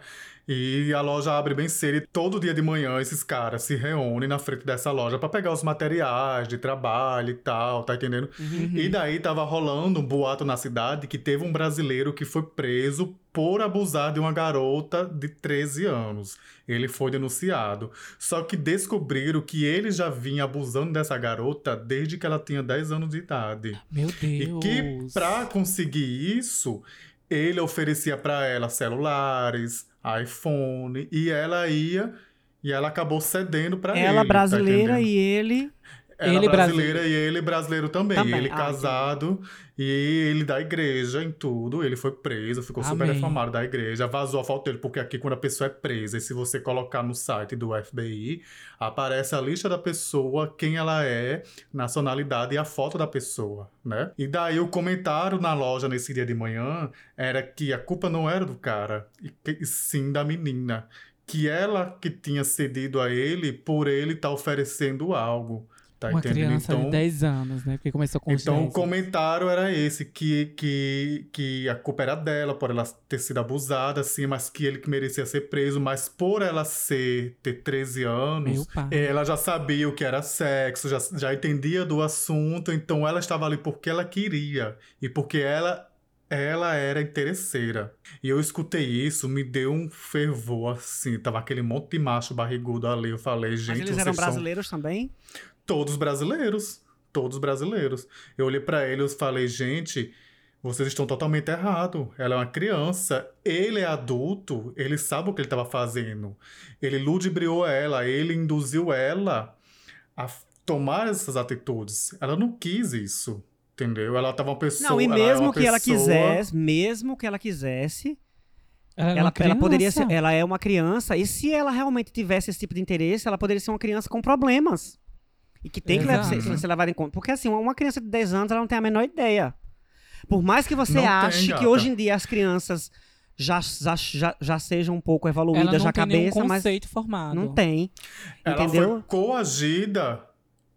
E a loja abre bem cedo e todo dia de manhã esses caras se reúnem na frente dessa loja pra pegar os materiais de trabalho e tal, tá entendendo? Uhum. E daí tava rolando um boato na cidade que teve um brasileiro que foi preso por abusar de uma garota de 13 anos. Ele foi denunciado. Só que descobriram que ele já vinha abusando dessa garota desde que ela tinha 10 anos de idade. Meu E Deus. que pra conseguir isso, ele oferecia pra ela celulares, iPhone, e ela ia e ela acabou cedendo pra ele. Ela tá brasileira entendendo? e ele. Ela Ele brasileira e ele brasileiro também. Também, Ele ah, casado e ele da igreja em tudo. Ele foi preso, ficou super Amém. defamado da igreja. Vazou a foto dele, porque aqui quando a pessoa é presa, e se você colocar no site do FBI, aparece a lista da pessoa, quem ela é, nacionalidade e a foto da pessoa, né? E daí o comentário na loja nesse dia de manhã era que a culpa não era do cara, e e sim da menina. Que ela que tinha cedido a ele por ele estar oferecendo algo. Tá Uma entendendo? criança então, de 10 anos, né? Porque começou com então o 10. comentário era esse, que, que, que a culpa era dela, por ela ter sido abusada, assim, mas que ele que merecia ser preso, mas por ela ser, ter 13 anos, ela já sabia o que era sexo, já, já entendia do assunto, então ela estava ali porque ela queria e porque ela, ela era interesseira. E eu escutei isso, me deu um fervor, assim, tava aquele monte de macho barrigudo ali, eu falei, gente, Mas eles vocês eram são brasileiros também? Todos brasileiros. Todos brasileiros. Eu olhei pra ele e falei, gente, vocês estão totalmente errados. Ela é uma criança, ele é adulto, ele sabe o que ele estava fazendo. Ele ludibriou ela, ele induziu ela a tomar essas atitudes. Ela não quis isso. Entendeu? Ela tava uma pessoa. Não, e ela é mesmo uma que ela pessoa- quisesse, mesmo que ela quisesse, Ela, era ela, ela poderia ser, ela é uma criança, e se ela realmente tivesse esse tipo de interesse, ela poderia ser uma criança com problemas. E que tem que levar- ser, ser levada em conta. Porque assim, uma criança de 10 anos, ela não tem a menor ideia. Por mais que você Não tem, ache que gata. hoje em dia as crianças já, já, já, já sejam um pouco Ela evoluídas não na tem nenhum cabeça, mas conceito formado. não tem. Ela entendeu? foi coagida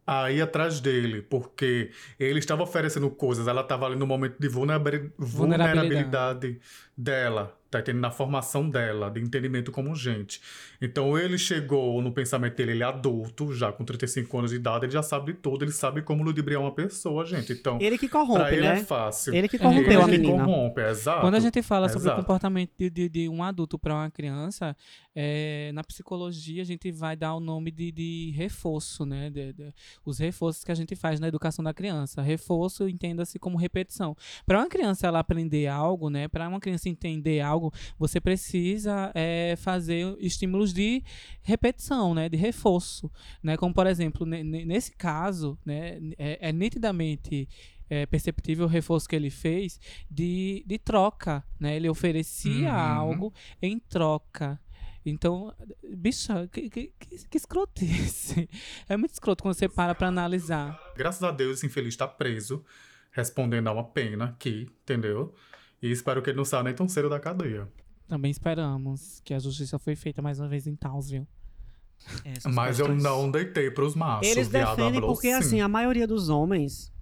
a ir atrás dele, porque ele estava oferecendo coisas, ela estava ali no momento de vulnerabili- vulnerabilidade dela, tá entendendo? Na formação dela, de entendimento como gente. Então ele chegou no pensamento dele, ele é adulto, já com 35 anos de idade, ele já sabe de tudo, ele sabe como ludibriar uma pessoa, gente. Então, Ele que pra corrompe, ele né? é fácil. Ele que É, corrompeu ele a que menina. corrompe, exato. Quando a gente fala sobre o Exato. comportamento de, de, de um adulto para uma criança, é, na psicologia a gente vai dar o nome de, de reforço, né? De- de- os reforços que a gente faz na educação da criança. Reforço entenda-se como repetição. Para uma criança ela aprender algo, né? Para uma criança entender algo, você precisa é, fazer estímulos de repetição, né? De reforço, né? Como por exemplo ne- ne- nesse caso, né? É, é nitidamente é, perceptível o reforço que ele fez de, de troca, né? Ele oferecia Uhum. algo em troca. Então, bicha, que, que, que, escrotice. É muito escroto quando você para pra analisar. Graças a Deus, esse infeliz está preso, respondendo a uma pena aqui, entendeu? E espero que ele não saia nem tão cedo da cadeia. Também esperamos que a justiça foi feita mais uma vez em Townsville. Essas Mas eu questões. não deitei pros machos. Eles defendem porque, sim. assim, a maioria dos homens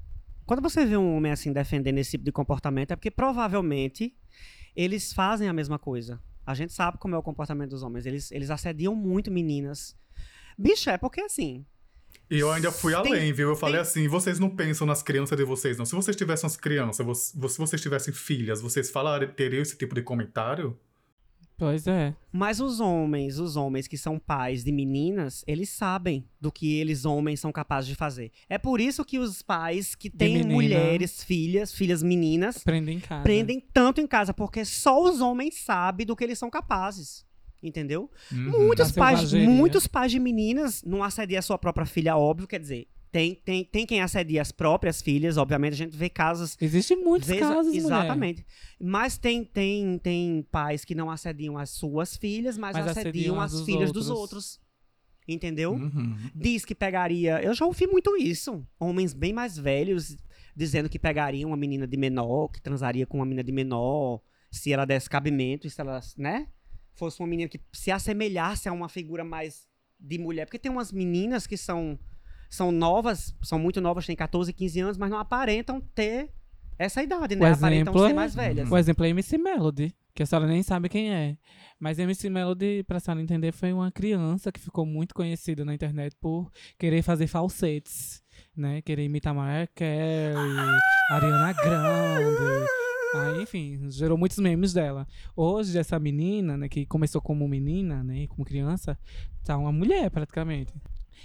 quando você vê um homem assim defendendo esse tipo de comportamento, é porque provavelmente eles fazem a mesma coisa. A gente sabe como é o comportamento dos homens. Eles, eles assediam muito meninas. Bicho, é porque assim. E eu ainda fui Tem- além, viu? Eu falei tem- assim: vocês não pensam nas crianças de vocês, não. Se vocês tivessem as crianças, se vocês tivessem filhas, vocês falariam, teriam esse tipo de comentário? Pois é. Mas os homens, os homens que são pais de meninas, eles sabem do que eles homens são capazes de fazer. É por isso que os pais que têm menina. mulheres, filhas, filhas meninas, Prende em casa. prendem tanto em casa, porque só os homens sabem do que eles são capazes. Entendeu? Uhum. Muitos pais, selvageria. muitos pais de meninas não assediam a sua própria filha, óbvio, quer dizer, tem, tem, tem quem assedia as próprias filhas, obviamente, a gente vê casos Existem muitos Vez- casos, mulher. Exatamente. Mas tem, tem, tem pais que não assediam as suas filhas, mas, Mas assediam, assediam as filhas dos outros. outros. Entendeu? Uhum. Diz que pegaria. Eu já ouvi muito isso. Homens bem mais velhos dizendo que pegariam uma menina de menor, que transaria com uma menina de menor, se ela desse cabimento, e se ela, né? Fosse uma menina que se assemelhasse a uma figura mais de mulher. Porque tem umas meninas que são, são novas, são muito novas, têm 14, 15 anos, mas não aparentam ter essa idade, O né? Aparentam exemplo ser é- mais velhas. O exemplo é MC Melody, que a senhora nem sabe quem é. Mas MC Melody, pra senhora entender, foi uma criança que ficou muito conhecida na internet por querer fazer falsetes, né? Querer imitar Mariah Carey, Ariana Grande. Aí, enfim, gerou muitos memes dela. Hoje, essa menina, né, que começou como menina, né, como criança, tá uma mulher, praticamente.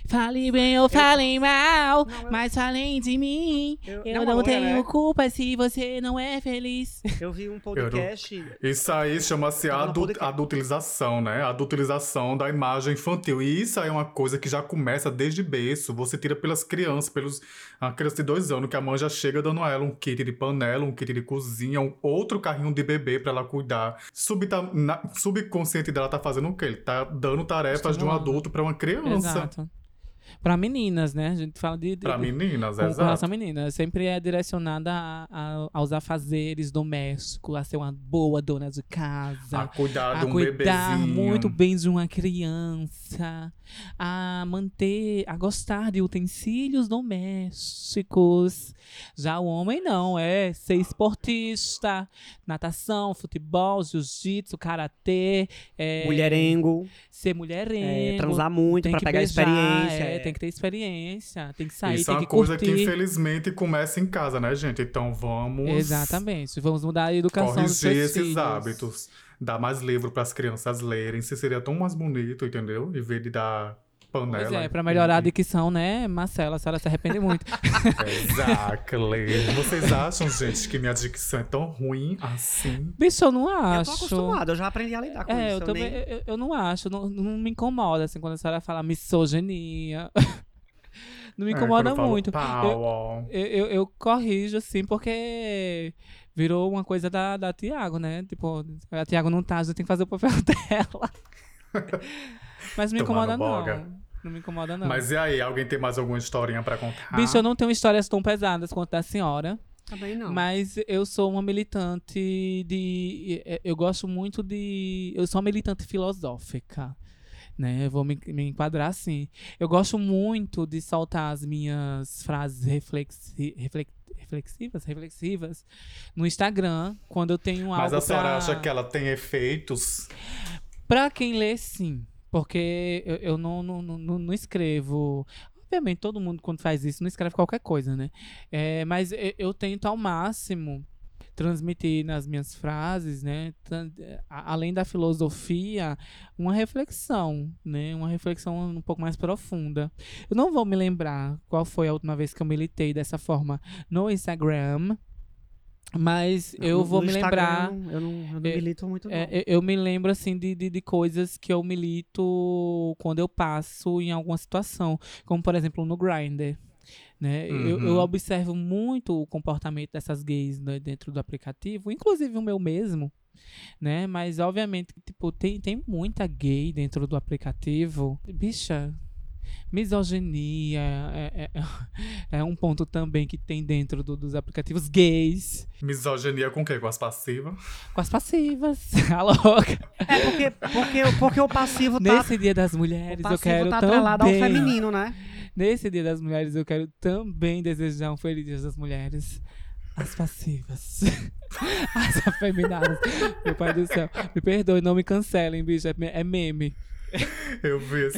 Fale bem ou fale mal, Não, eu- mas falem de mim. Eu, Eu não, não, tenho né? culpa se você não é feliz. Eu vi um podcast. Isso aí chama-se Tava no adu podcast. adultilização, né? Adultilização da imagem infantil. E isso aí é uma coisa que já começa desde berço. Você tira pelas crianças, pelos a criança de dois anos, que a mãe já chega dando a ela um kit de panela, um kit de cozinha, um outro carrinho de bebê pra ela cuidar. Subta, na, subconsciente dela tá fazendo o quê? Ele tá dando tarefas de um adulto pra uma criança. Exato. Pra meninas, né? A gente fala de. de Pra meninas, com, com exato. relação a meninas. Sempre é direcionada a, a- aos afazeres domésticos, a ser uma boa dona de casa. A cuidar de a um cuidar bebezinho. muito bem de uma criança, a manter, a gostar de utensílios domésticos. Já o homem não, é ser esportista, natação, futebol, jiu-jitsu, karatê, é, Mulherengo, ser mulherengo. é, transar muito pra pegar beijar, experiência. é, é. tem que ter experiência, tem que sair, Isso tem é uma que coisa curtir. que infelizmente começa em casa, né, gente? Então vamos Exatamente. Vamos mudar a educação dos corrigir seus esses filhos. hábitos. Dar mais livro para as crianças lerem. Se seria tão mais bonito, entendeu? Em vez de dar panela. Pois é, pra melhorar a dicção, né, Marcela? A senhora se arrepende muito. Exactly. Vocês acham, gente, que minha dicção é tão ruim assim? Bicho, eu não Eu acho. tô acostumado, eu já aprendi a lidar com É, isso. eu eu também, nem- eu, eu não acho, não, não me incomoda, assim, quando a senhora fala misoginia. não me É, incomoda eu falo muito. Eu-. Eu, eu, eu corrijo, assim, porque virou uma coisa da, da Tiago, né? Tipo, a Tiago não tá, a gente tem que fazer o papel dela. Mas não me incomoda, não. Não me incomoda, não. Mas e aí, alguém tem mais alguma historinha pra contar? Bicho, eu não tenho histórias tão pesadas quanto da senhora. Também não. Mas eu sou uma militante de. eh, Eu gosto muito de. Eu sou uma militante filosófica. Né? Eu vou me, me enquadrar assim. Eu gosto muito de soltar as minhas frases reflexi, reflex- reflexivas, reflexivas no Instagram, quando eu tenho algo Mas a senhora pra... acha que ela tem efeitos? Pra quem lê, sim. Porque eu, eu não, não, não, não escrevo. Obviamente, todo mundo, quando faz isso, não escreve qualquer coisa, né? É, mas eu, eu tento ao máximo transmitir nas minhas frases, né? a- Além da filosofia, uma reflexão, né? Uma reflexão um pouco mais profunda. Eu não vou me lembrar qual foi a última vez que eu militei dessa forma no Instagram, mas eu No- vou no me lembrar. Eu não, eu não, eu não É, milito muito, não. É, eu- eu me lembro, assim, de, de, de coisas que eu milito quando eu passo em alguma situação. Como, por exemplo, no Grindr. Né? Eu, eu Uhum. observo muito o comportamento dessas gays né, dentro do aplicativo, inclusive o meu mesmo. Né? Mas, obviamente, tipo, tem, tem muita gay dentro do aplicativo. Bicha, misoginia é, é, é um ponto também que tem dentro do- dos aplicativos gays. Misoginia com o quê? Com as passivas? Com as passivas. A louca. É porque, porque, porque o passivo tá, Nesse dia das mulheres, eu passivo quero tá atrelado ao também. feminino, né? nesse Dia das Mulheres, eu quero também desejar um feliz Dia das Mulheres. As passivas. As afeminadas. Meu pai do céu. Me perdoe, não me cancelem, bicho. É, é meme. Eu vi esse.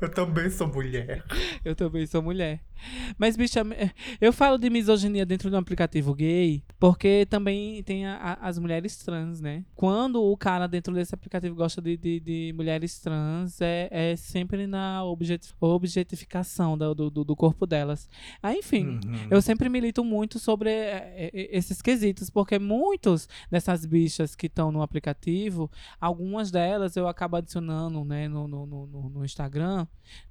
Eu também sou mulher. Eu também sou mulher. Mas, bicha, eu falo de misoginia dentro do aplicativo gay porque também tem a- a- as mulheres trans, né? Quando o cara dentro desse aplicativo gosta de, de- de mulheres trans, é, é sempre na objeti- objetificação do, do, do corpo delas. Aí, enfim, Uhum. eu sempre milito muito sobre é, é, esses quesitos, porque muitos dessas bichas que estão no aplicativo, algumas delas eu acabo adicionando né, no, no, no, no- no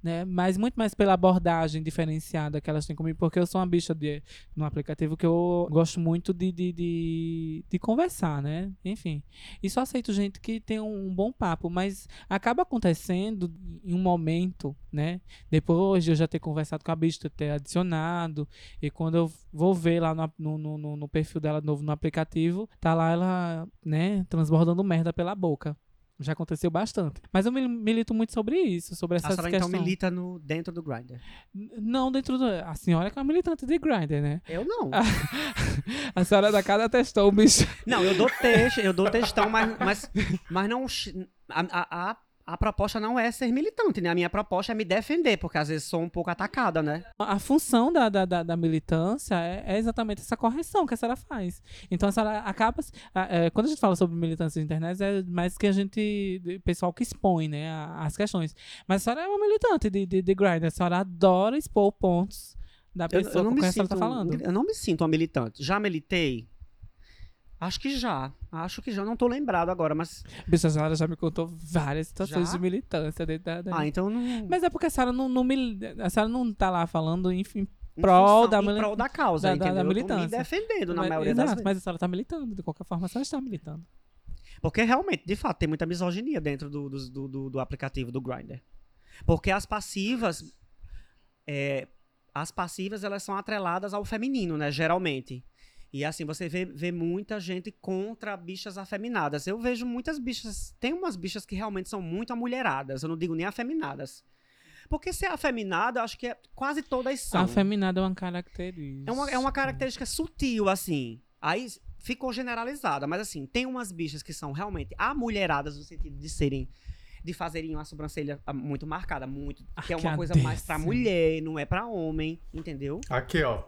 Né? Mas muito mais pela abordagem diferenciada que elas têm comigo, porque eu sou uma bicha de, no aplicativo que eu gosto muito de, de, de, de conversar, né? Enfim. E só aceito gente que tem um, bom papo, mas acaba acontecendo em um momento, né? Depois de eu já ter conversado com a bicha, ter adicionado, e quando eu vou ver lá no, no, no, no perfil dela novo no aplicativo, tá lá ela, né, transbordando merda pela boca. Já aconteceu bastante. Mas eu mil- milito muito sobre isso, sobre A essas senhora então questões. milita no, dentro do Grindr. Não dentro do. A senhora que é uma militante de Grindr, né? Eu não. A senhora da casa testou o bicho. Não, eu dou texto, eu dou textão, mas, mas, mas não. A, a, a, a proposta não é ser militante, né? A minha proposta é me defender, porque às vezes sou um pouco atacada, né? A função da, da, da, da militância é, é exatamente essa correção que a senhora faz. Então a senhora acaba. é, quando a gente fala sobre militância na internet, é mais que a gente. de- pessoal que expõe, né, as questões. Mas a senhora é uma militante de, de, de Grindr. A senhora adora expor pontos da Eu, pessoa eu não com me quem a senhora sinto. tá falando. Eu não me sinto uma militante. Já militei? Acho que já. Acho que já. Não tô lembrado agora, mas. Bicho, a senhora já me contou várias situações Já? de militância dentro da. da- Ah, então não. Mas é porque a senhora não, não mil- a senhora não tá lá falando, enfim, em prol da em mili- prol da causa, da- da- da entendeu? Eu tô me militância. defendendo na mas, maioria exato, das vezes. mas a senhora tá militando, de qualquer forma a senhora está militando. Porque realmente, de fato, tem muita misoginia dentro do, do, do, do- do aplicativo do Grindr. Porque as passivas. é, as passivas, elas são atreladas ao feminino, né? Geralmente. E assim, você vê, vê muita gente contra bichas afeminadas. Eu vejo muitas bichas. Tem umas bichas que realmente são muito amulheradas. Eu não digo nem afeminadas. Porque ser afeminada, eu acho que é, quase todas são. A feminada é uma característica. É uma, é uma característica sutil, assim. Aí ficou generalizada, mas assim, tem umas bichas que são realmente amulheradas no sentido de serem. De fazerem uma sobrancelha ah, muito marcada, muito. Que é uma coisa mais pra mulher, não é pra homem, entendeu? Aqui, ó.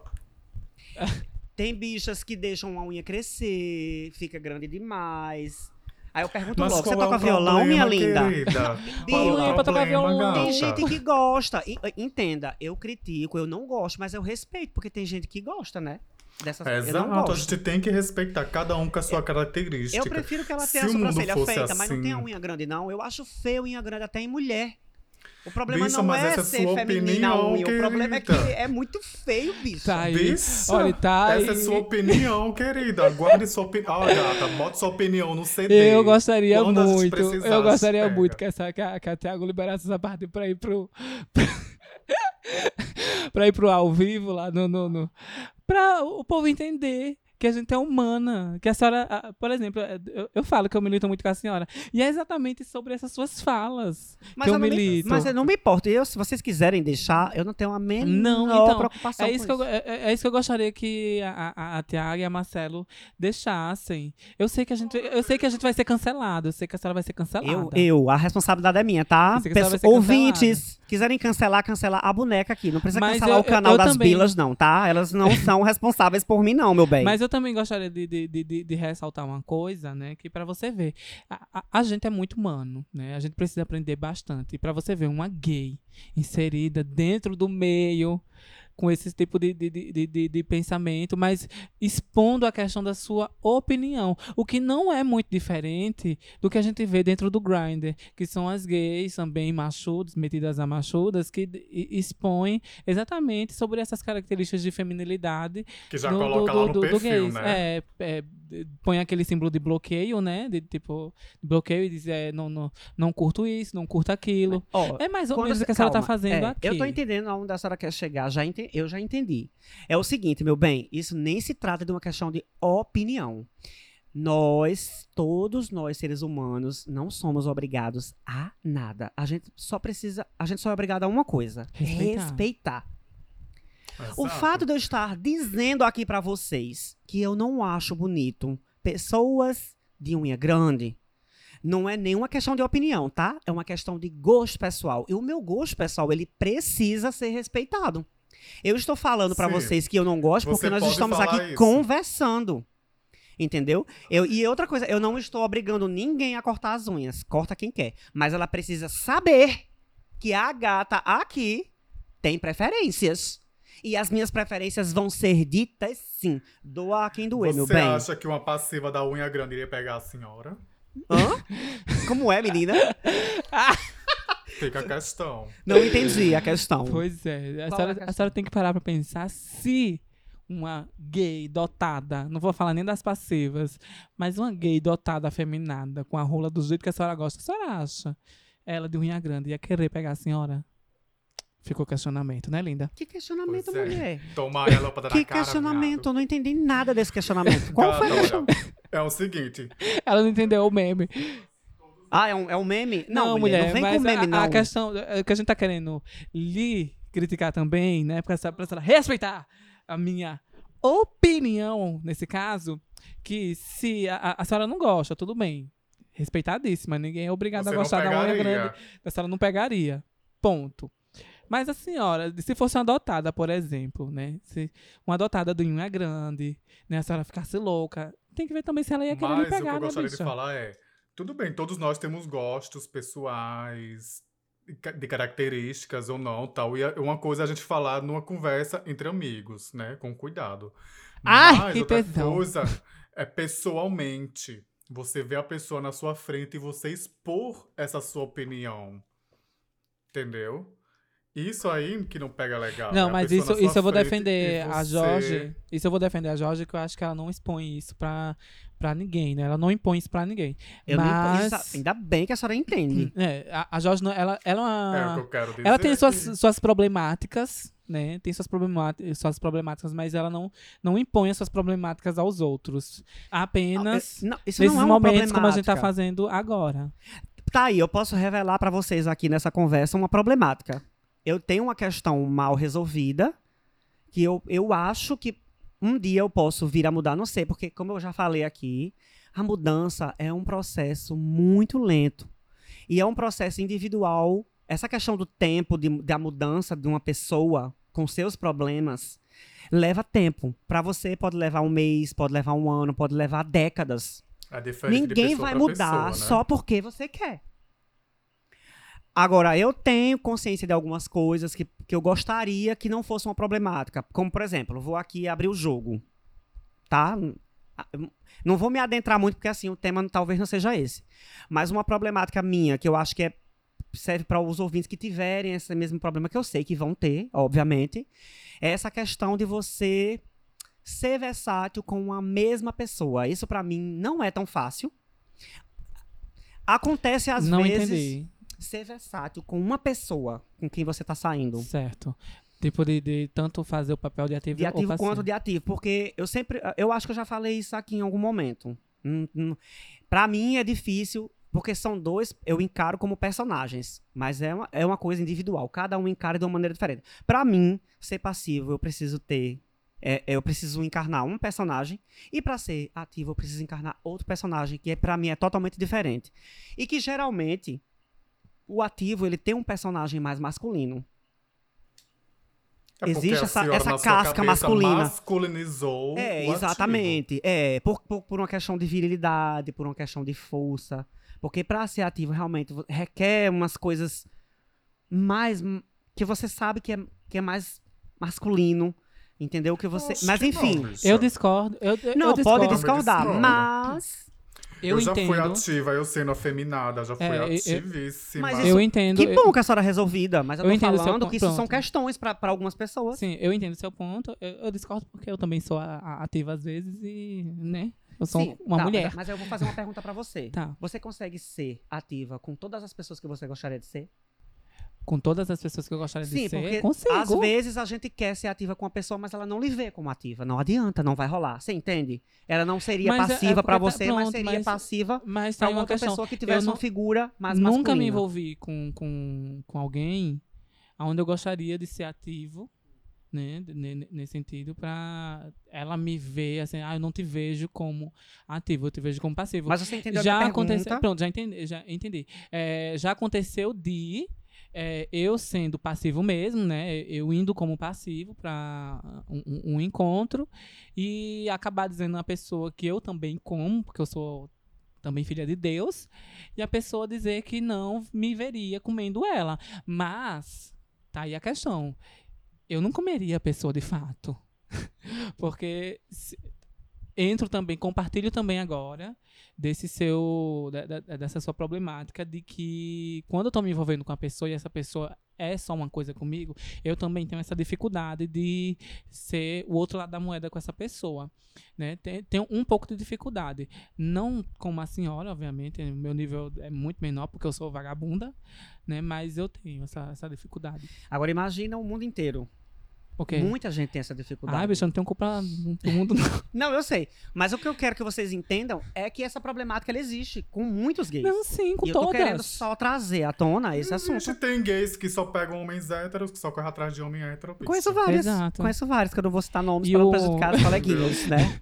Tem bichas que deixam a unha crescer, fica grande demais. Aí eu pergunto Mas logo, você é toca violão, problema, minha linda? Qual é o pra tocar violão. gata? Tem gente que gosta. E- Entenda, eu critico, eu não gosto, mas eu respeito, porque tem gente que gosta, né? Dessas É, eu não Exato, a gosto. gente tem que respeitar cada um com a sua característica. Eu prefiro que ela Se tenha a o mundo sobrancelha feita, mas não tenha assim- unha grande, não. Eu acho feio unha grande até em mulher. O problema Bicha, não é essa é ser sua feminina a opinião, unha. O problema é que querida. é muito feio, bicho. Tá aí. Olha, tá essa é sua opinião, querida. Guarde sua opinião. Ó, gata, bota sua opinião no CD. Eu gostaria Quando muito, eu gostaria pega. muito que, essa, que, a, que a Thiago liberasse essa parte pra ir pro. pra ir pro ao vivo lá no, no, no. Pra o povo entender. Que a gente é humana. Que a senhora, por exemplo, eh, eu, eu falo que eu milito muito com a senhora. E é exatamente sobre essas suas falas Mas que eu, eu não me- milito. Mas eu não me importo. Eu, se vocês quiserem deixar, eu não tenho a menor Não, então, preocupação É isso, que com eu, é, é- é isso que eu gostaria que a, a, a Tiago e a Marcelo deixassem. Eu sei que a gente, eu sei que a gente vai ser cancelado. Eu sei que a senhora vai ser cancelada. Eu, eu, a responsabilidade é minha, tá? Ouvintes, quiserem cancelar, cancelar a boneca aqui. Não precisa Mas cancelar eu- o canal eu das também. bilas, não, tá? Elas não são responsáveis por mim, não, meu bem. Mas eu também gostaria de, de, de, de- ressaltar uma coisa, né? Que pra você ver, a, a, a gente é muito humano, né? A gente precisa aprender bastante. E pra você ver uma gay inserida dentro do meio com esse tipo de, de, de, de- de, pensamento, mas expondo a questão da sua opinião. O que não é muito diferente do que a gente vê dentro do Grindr, que são as gays também machudas, metidas a machudas, que expõem exatamente sobre essas características de feminilidade Que já do- coloca do- lá no do- do perfil, gays. né? É, é, põe aquele símbolo de bloqueio, né? De tipo, bloqueio e diz, é, não, não, não curto isso, não curto aquilo. Ó, É mais ou menos você- o que a senhora tá fazendo é, aqui. Eu tô entendendo aonde a senhora quer chegar, já ente- eu já entendi. É o seguinte, meu bem, isso nem se trata de uma questão de opinião. Nós, todos nós seres humanos, não somos obrigados a nada. A gente só precisa, a gente só é obrigado a uma coisa: Respeitar. respeitar. O Exato. fato de eu estar dizendo aqui pra vocês que eu não acho bonito pessoas de unha grande não é nenhuma questão de opinião, tá? É uma questão de gosto pessoal. E o meu gosto pessoal, ele precisa ser respeitado. Eu estou falando pra Sim. vocês que eu não gosto porque nós estamos aqui isso. conversando. Entendeu? Eu, e outra coisa, eu não estou obrigando ninguém a cortar as unhas. Corta quem quer. Mas ela precisa saber que a gata aqui tem preferências. E as minhas preferências vão ser ditas sim. Doa a quem doer, meu Você bem. acha que uma passiva da unha grande iria pegar a senhora? Hã? Como é, menina? Fica a questão. Não entendi a questão. Pois é, a é a senhora, a questão? senhora tem que parar pra pensar se uma gay dotada, não vou falar nem das passivas, mas uma gay dotada, afeminada, com a rola do jeito que a senhora gosta, a senhora acha ela de unha grande ia querer pegar a senhora? Ficou questionamento, né, linda? Que questionamento, Pois é. mulher? Tomar ela pra dar Que na cara, questionamento? viado. Eu não entendi nada desse questionamento. Qual foi a questão? olha, É o seguinte, Ela não entendeu o meme. Ah, é um, é um meme? Não, mulher, mulher, não vem mas com meme, a, não. a questão é que a gente tá querendo lhe criticar também, né? Pra, essa- pra senhora respeitar a minha opinião, nesse caso, que se a, a- a senhora não gosta, tudo bem. Respeitadíssima, ninguém é obrigado você a não gostar da unha grande. A senhora não pegaria. Ponto. Mas a senhora, se fosse uma adotada, por exemplo, né? Se uma adotada de unha grande, né? A senhora ficasse louca, tem que ver também se ela ia querer lhe Mas o que pegar, eu né, gostaria de falar é: tudo bem, todos nós temos gostos pessoais, de ca- de características ou não, tal. E é uma coisa é a gente falar numa conversa entre amigos, né? Com cuidado. Ai, Mas que outra tesão. coisa é pessoalmente. Você vê a pessoa na sua frente e você expor essa sua opinião. Entendeu? Isso aí que não pega legal. Não, é a mas isso, isso eu vou defender e a você- Jorge. Isso eu vou defender a Jorge, que eu acho que ela não expõe isso pra, pra ninguém, né? Ela não impõe isso pra ninguém. Eu mas. isso- ainda bem que a senhora entende. É, a, a Jorge, não- ela, ela é uma. É o que eu quero dizer. ela tem suas, suas problemáticas, né? Tem suas, problemáticas, suas problemáticas, mas ela não, não impõe as suas problemáticas aos outros. Apenas Não, isso nesses não é uma momentos como a gente tá problemática. fazendo agora. Tá aí, eu posso revelar pra vocês aqui nessa conversa uma problemática. Eu tenho uma questão mal resolvida que eu, eu acho que um dia eu posso vir a mudar, não sei, porque como eu já falei aqui, a mudança é um processo muito lento. E é um processo individual. Essa questão do tempo, de, da mudança de uma pessoa com seus problemas, leva tempo. Pra você pode levar um mês, pode levar um ano, pode levar décadas. Ninguém vai mudar pessoa, né? só porque você quer. Agora, eu tenho consciência de algumas coisas que, que eu gostaria que não fosse uma problemática. Como, por exemplo, vou aqui abrir o jogo. Tá? Não vou me adentrar muito, porque assim, o tema talvez não seja esse. Mas uma problemática minha, que eu acho que é, serve para os ouvintes que tiverem esse mesmo problema que eu sei que vão ter, obviamente, é essa questão de você ser versátil com a mesma pessoa. Isso pra mim não é tão fácil. Acontece às não vezes entendi. Ser versátil com uma pessoa com quem você tá saindo. Certo. Tipo de, de tanto fazer o papel de ativo, De ativo quanto de ativo. Porque eu sempre. Eu acho que eu já falei isso aqui em algum momento. Hum, hum. Pra mim é difícil, porque são dois, eu encaro como personagens. Mas é uma, é uma coisa individual. Cada um encara de uma maneira diferente. Pra mim, ser passivo, eu preciso ter. é, eu preciso encarnar um personagem. E pra ser ativo, eu preciso encarnar outro personagem, que é, para mim é totalmente diferente. E que geralmente. O ativo, ele tem um personagem mais masculino. É Existe essa- essa casca masculina. masculinizou É, o exatamente. É, por, por, por uma questão de virilidade, por uma questão de força. Porque pra ser ativo, realmente, requer umas coisas mais. que você sabe que é, que é mais masculino. Entendeu? Que você. Acho Mas enfim. não. Eu discordo. Eu, eu, não, eu discordo. pode discordar. discordo. Mas. Eu, já entendo. fui ativa, eu sendo afeminada, já fui É, eu- eu- ativíssima. Mas Eu isso- entendo. Que eu- bom que a senhora é resolvida. Mas eu, Eu tô falando que isso são pronto. questões pra pra algumas pessoas. Sim, eu entendo o seu ponto. Eu, eu discordo porque eu também sou a- a- ativa às vezes e, né? Eu sou Sim, uma tá, mulher. Mas, mas eu vou fazer uma pergunta pra você. Tá. Você consegue ser ativa com todas as pessoas que você gostaria de ser? Com todas as pessoas que eu gostaria de Sim, ser, porque consigo. às vezes a gente quer ser ativa com uma pessoa, mas ela não lhe vê como ativa. Não adianta, não vai rolar. Você entende? Ela não seria Mas é- passiva é porque tá- você, mas pronto, seria mas- passiva Mas pra uma outra questão. pessoa que tivesse não- uma figura mais Nunca me masculina. envolvi com, com, com alguém onde eu gostaria de ser ativo, né? Nesse sentido, pra ela me ver assim, ah, eu não te vejo como ativo, eu te vejo como passivo. Mas você entendeu a já minha aconteceu. pergunta? Pronto, já entendi. Já, entendi. É, já aconteceu de é, eu sendo passivo mesmo, né? Eu indo como passivo para um, um- encontro e acabar dizendo a pessoa que eu também como, porque eu sou também filha de Deus, e a pessoa dizer que não me veria comendo ela. Mas, tá aí a questão. Eu não comeria a pessoa de fato. Porque se- entro também, compartilho também agora desse seu dessa sua problemática de que quando eu tô me envolvendo com a pessoa e essa pessoa é só uma coisa comigo, eu também tenho essa dificuldade de ser o outro lado da moeda com essa pessoa, né? Tenho um pouco de dificuldade, não como a senhora, obviamente, meu nível é muito menor porque eu sou vagabunda, né? Mas eu tenho essa, essa dificuldade. Agora imagina o mundo inteiro. Porque Muita gente tem essa dificuldade. Ai, bicho, eu não tenho culpa do mundo não. Não, eu sei. Mas o que eu quero que vocês entendam é que essa problemática ela existe com muitos gays. Não, sim, com e eu tô todas. querendo só trazer à tona esse assunto. Existe, tem gays que só pegam homens héteros, que só correm atrás de homem hétero. bicho. Conheço vários. Exato. Conheço vários, que eu não vou citar nomes E para não o- prejudicar os coleguinhas, né?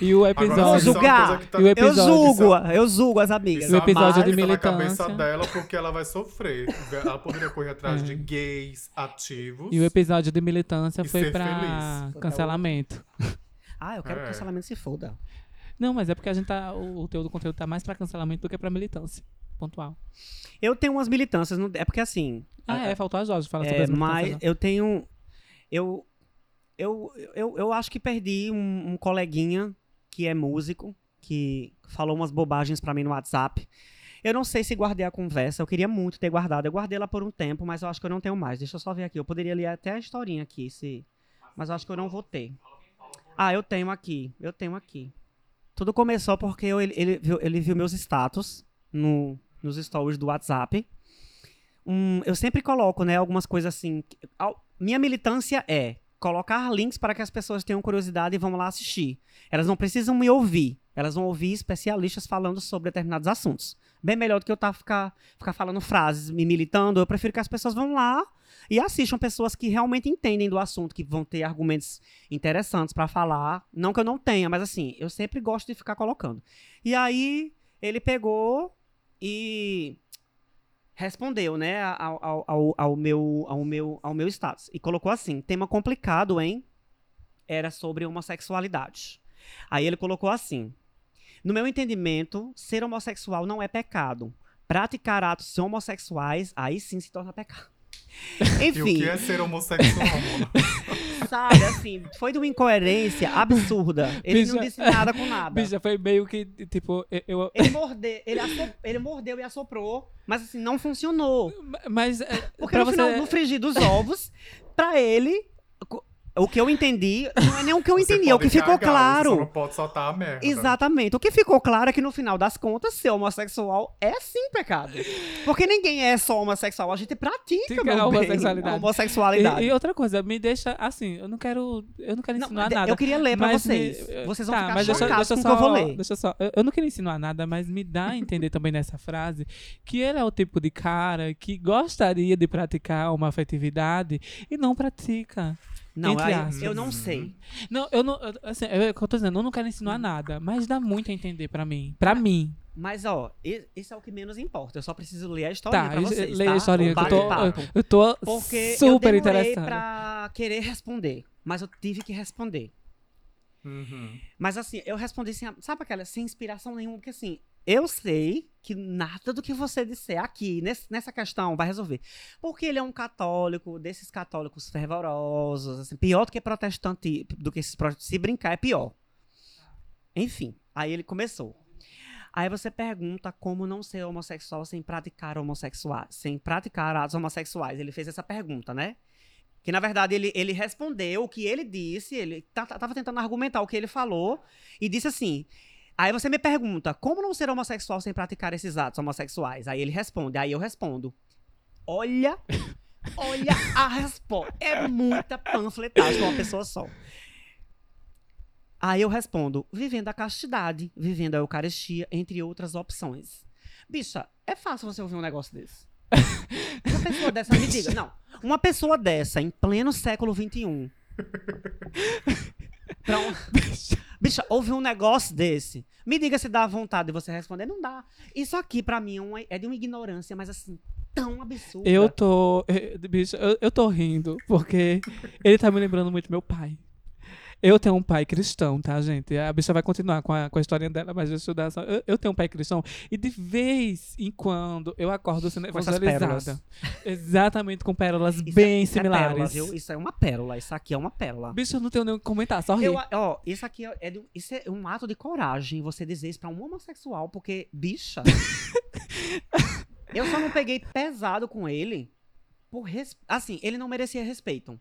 E o episódio. é julgar. que tá- E o Eu episódio, julgo, eu julgo as amigas. Isso O episódio é de mais na cabeça militância. dela porque ela vai sofrer. Ela poderia correr atrás É. de gays ativos. E o episódio de militância foi pra feliz. cancelamento. Ah, eu quero que É. o cancelamento se foda. Não, mas é porque a gente tá. O, o teu do conteúdo tá mais pra cancelamento do que pra militância. Pontual. Eu tenho umas militâncias, no- é porque assim. Ah, é, faltou a Jorge falar sobre É, as militâncias. mas né? eu tenho. Eu, eu, eu, eu acho que perdi um, um coleguinha que é músico, que falou umas bobagens pra mim no WhatsApp. Eu não sei se guardei a conversa, eu queria muito ter guardado. Eu guardei ela por um tempo, mas eu acho que eu não tenho mais. Deixa eu só ver aqui. Eu poderia ler até a historinha aqui, se... mas eu acho que eu não vou ter. Ah, eu tenho aqui. Eu tenho aqui. Tudo começou porque eu- ele, ele, viu, ele viu meus status no, nos stories do WhatsApp. Eu sempre coloco, né, algumas coisas assim. Minha militância é colocar links para que as pessoas tenham curiosidade e vão lá assistir. Elas não precisam me ouvir. Elas vão ouvir especialistas falando sobre determinados assuntos. Bem melhor do que eu tá, ficar, ficar falando frases, me militando. Eu prefiro que as pessoas vão lá e assistam pessoas que realmente entendem do assunto, que vão ter argumentos interessantes para falar. Não que eu não tenha, mas assim, eu sempre gosto de ficar colocando. E aí, ele pegou e respondeu, né, ao, ao, ao, meu, ao, meu, ao meu status. E colocou assim: tema complicado, hein? Era sobre homossexualidade. Aí ele colocou assim: No meu entendimento, ser homossexual não é pecado. Praticar atos homossexuais, aí sim se torna pecado. E o Enfim, que é ser homossexual? sabe, assim, foi de uma incoerência absurda. Ele não Bicha- disse nada com nada. Bicha, foi meio que, tipo, eu. Ele, morde, ele, assop- ele mordeu e assoprou, mas assim, não funcionou. mas. é, Porque no você- final, no frigir dos ovos, pra ele, o que eu entendi, não é nem o que eu Você entendi, é o que ficou cagar, claro. Você não pode soltar a merda. Exatamente. O que ficou claro é que no final das contas, ser homossexual é sim pecado. Porque ninguém é só homossexual, a gente pratica Pratica meu a bem, homossexualidade. a homossexualidade. E, e outra coisa, me deixa assim, eu não quero. Eu não quero Não, ensinar de- nada. eu queria ler pra vocês. me- Vocês vão tá, ficar mas deixa, chocados deixa com o que eu só, vou ler. Deixa só. Eu, eu não queria insinuar nada, mas me dá a entender também nessa frase que ele é o tipo de cara que gostaria de praticar uma afetividade e não pratica. Não, entre aí, aspas. eu não sei. Não, eu não. eu- Assim, é o que eu tô dizendo, eu não quero insinuar nada, mas dá muito a entender pra mim. Pra mim. Mas, ó, esse é o que menos importa. Eu só preciso ler a história Tá, pra vocês, leia tá? a historinha O que eu tô, eu, eu tô Porque super eu interessada. pra querer responder, mas eu tive que responder. Uhum. Mas assim, eu respondi sem, sabe aquela, sem inspiração nenhuma, porque assim, eu sei que nada do que você disser aqui, nessa questão, vai resolver. Porque ele é um católico, desses católicos fervorosos, assim, pior do que protestante, do que esses protestantes. Se brincar, é pior. Enfim, aí ele começou. Aí você pergunta como não ser homossexual sem praticar homossexuais, sem praticar atos homossexuais. Ele fez essa pergunta, né? Que na verdade ele, ele respondeu o que ele disse, ele ta- ta- tava tentando argumentar o que ele falou e disse assim. Aí você me pergunta, como não ser homossexual sem praticar esses atos homossexuais? Aí ele responde, aí eu respondo. Olha, olha a resposta. É muita panfletagem pra uma pessoa só. Aí eu respondo: vivendo a castidade, vivendo a Eucaristia, entre outras opções. Bicha, é fácil você ouvir um negócio desse. Uma pessoa dessa, me diga. Não, uma pessoa dessa, em pleno século XXI. Pra um... Bicha, ouve um negócio desse. Me diga se dá vontade de você responder. Não dá. Isso aqui, pra mim, é, é de uma ignorância, mas assim, tão absurda. Eu tô. eh, Bicho, eu, eu tô rindo, porque ele tá me lembrando muito meu pai. Eu tenho um pai cristão, tá, gente? A bicha vai continuar com a, com a história dela, mas eu dar só. Eu, eu tenho um pai cristão e de vez em quando eu acordo sendo evangelizada. Exatamente, com pérolas Isso é- bem é pérola, similares. viu? Isso é uma pérola. Isso aqui é uma pérola. Bicho, eu não tenho nem o que comentar, só rir. Eu, ó, isso aqui é, é isso é um ato de coragem você dizer isso pra um homossexual, porque, bicha. eu só não peguei pesado com ele por res... Assim, ele não merecia respeito.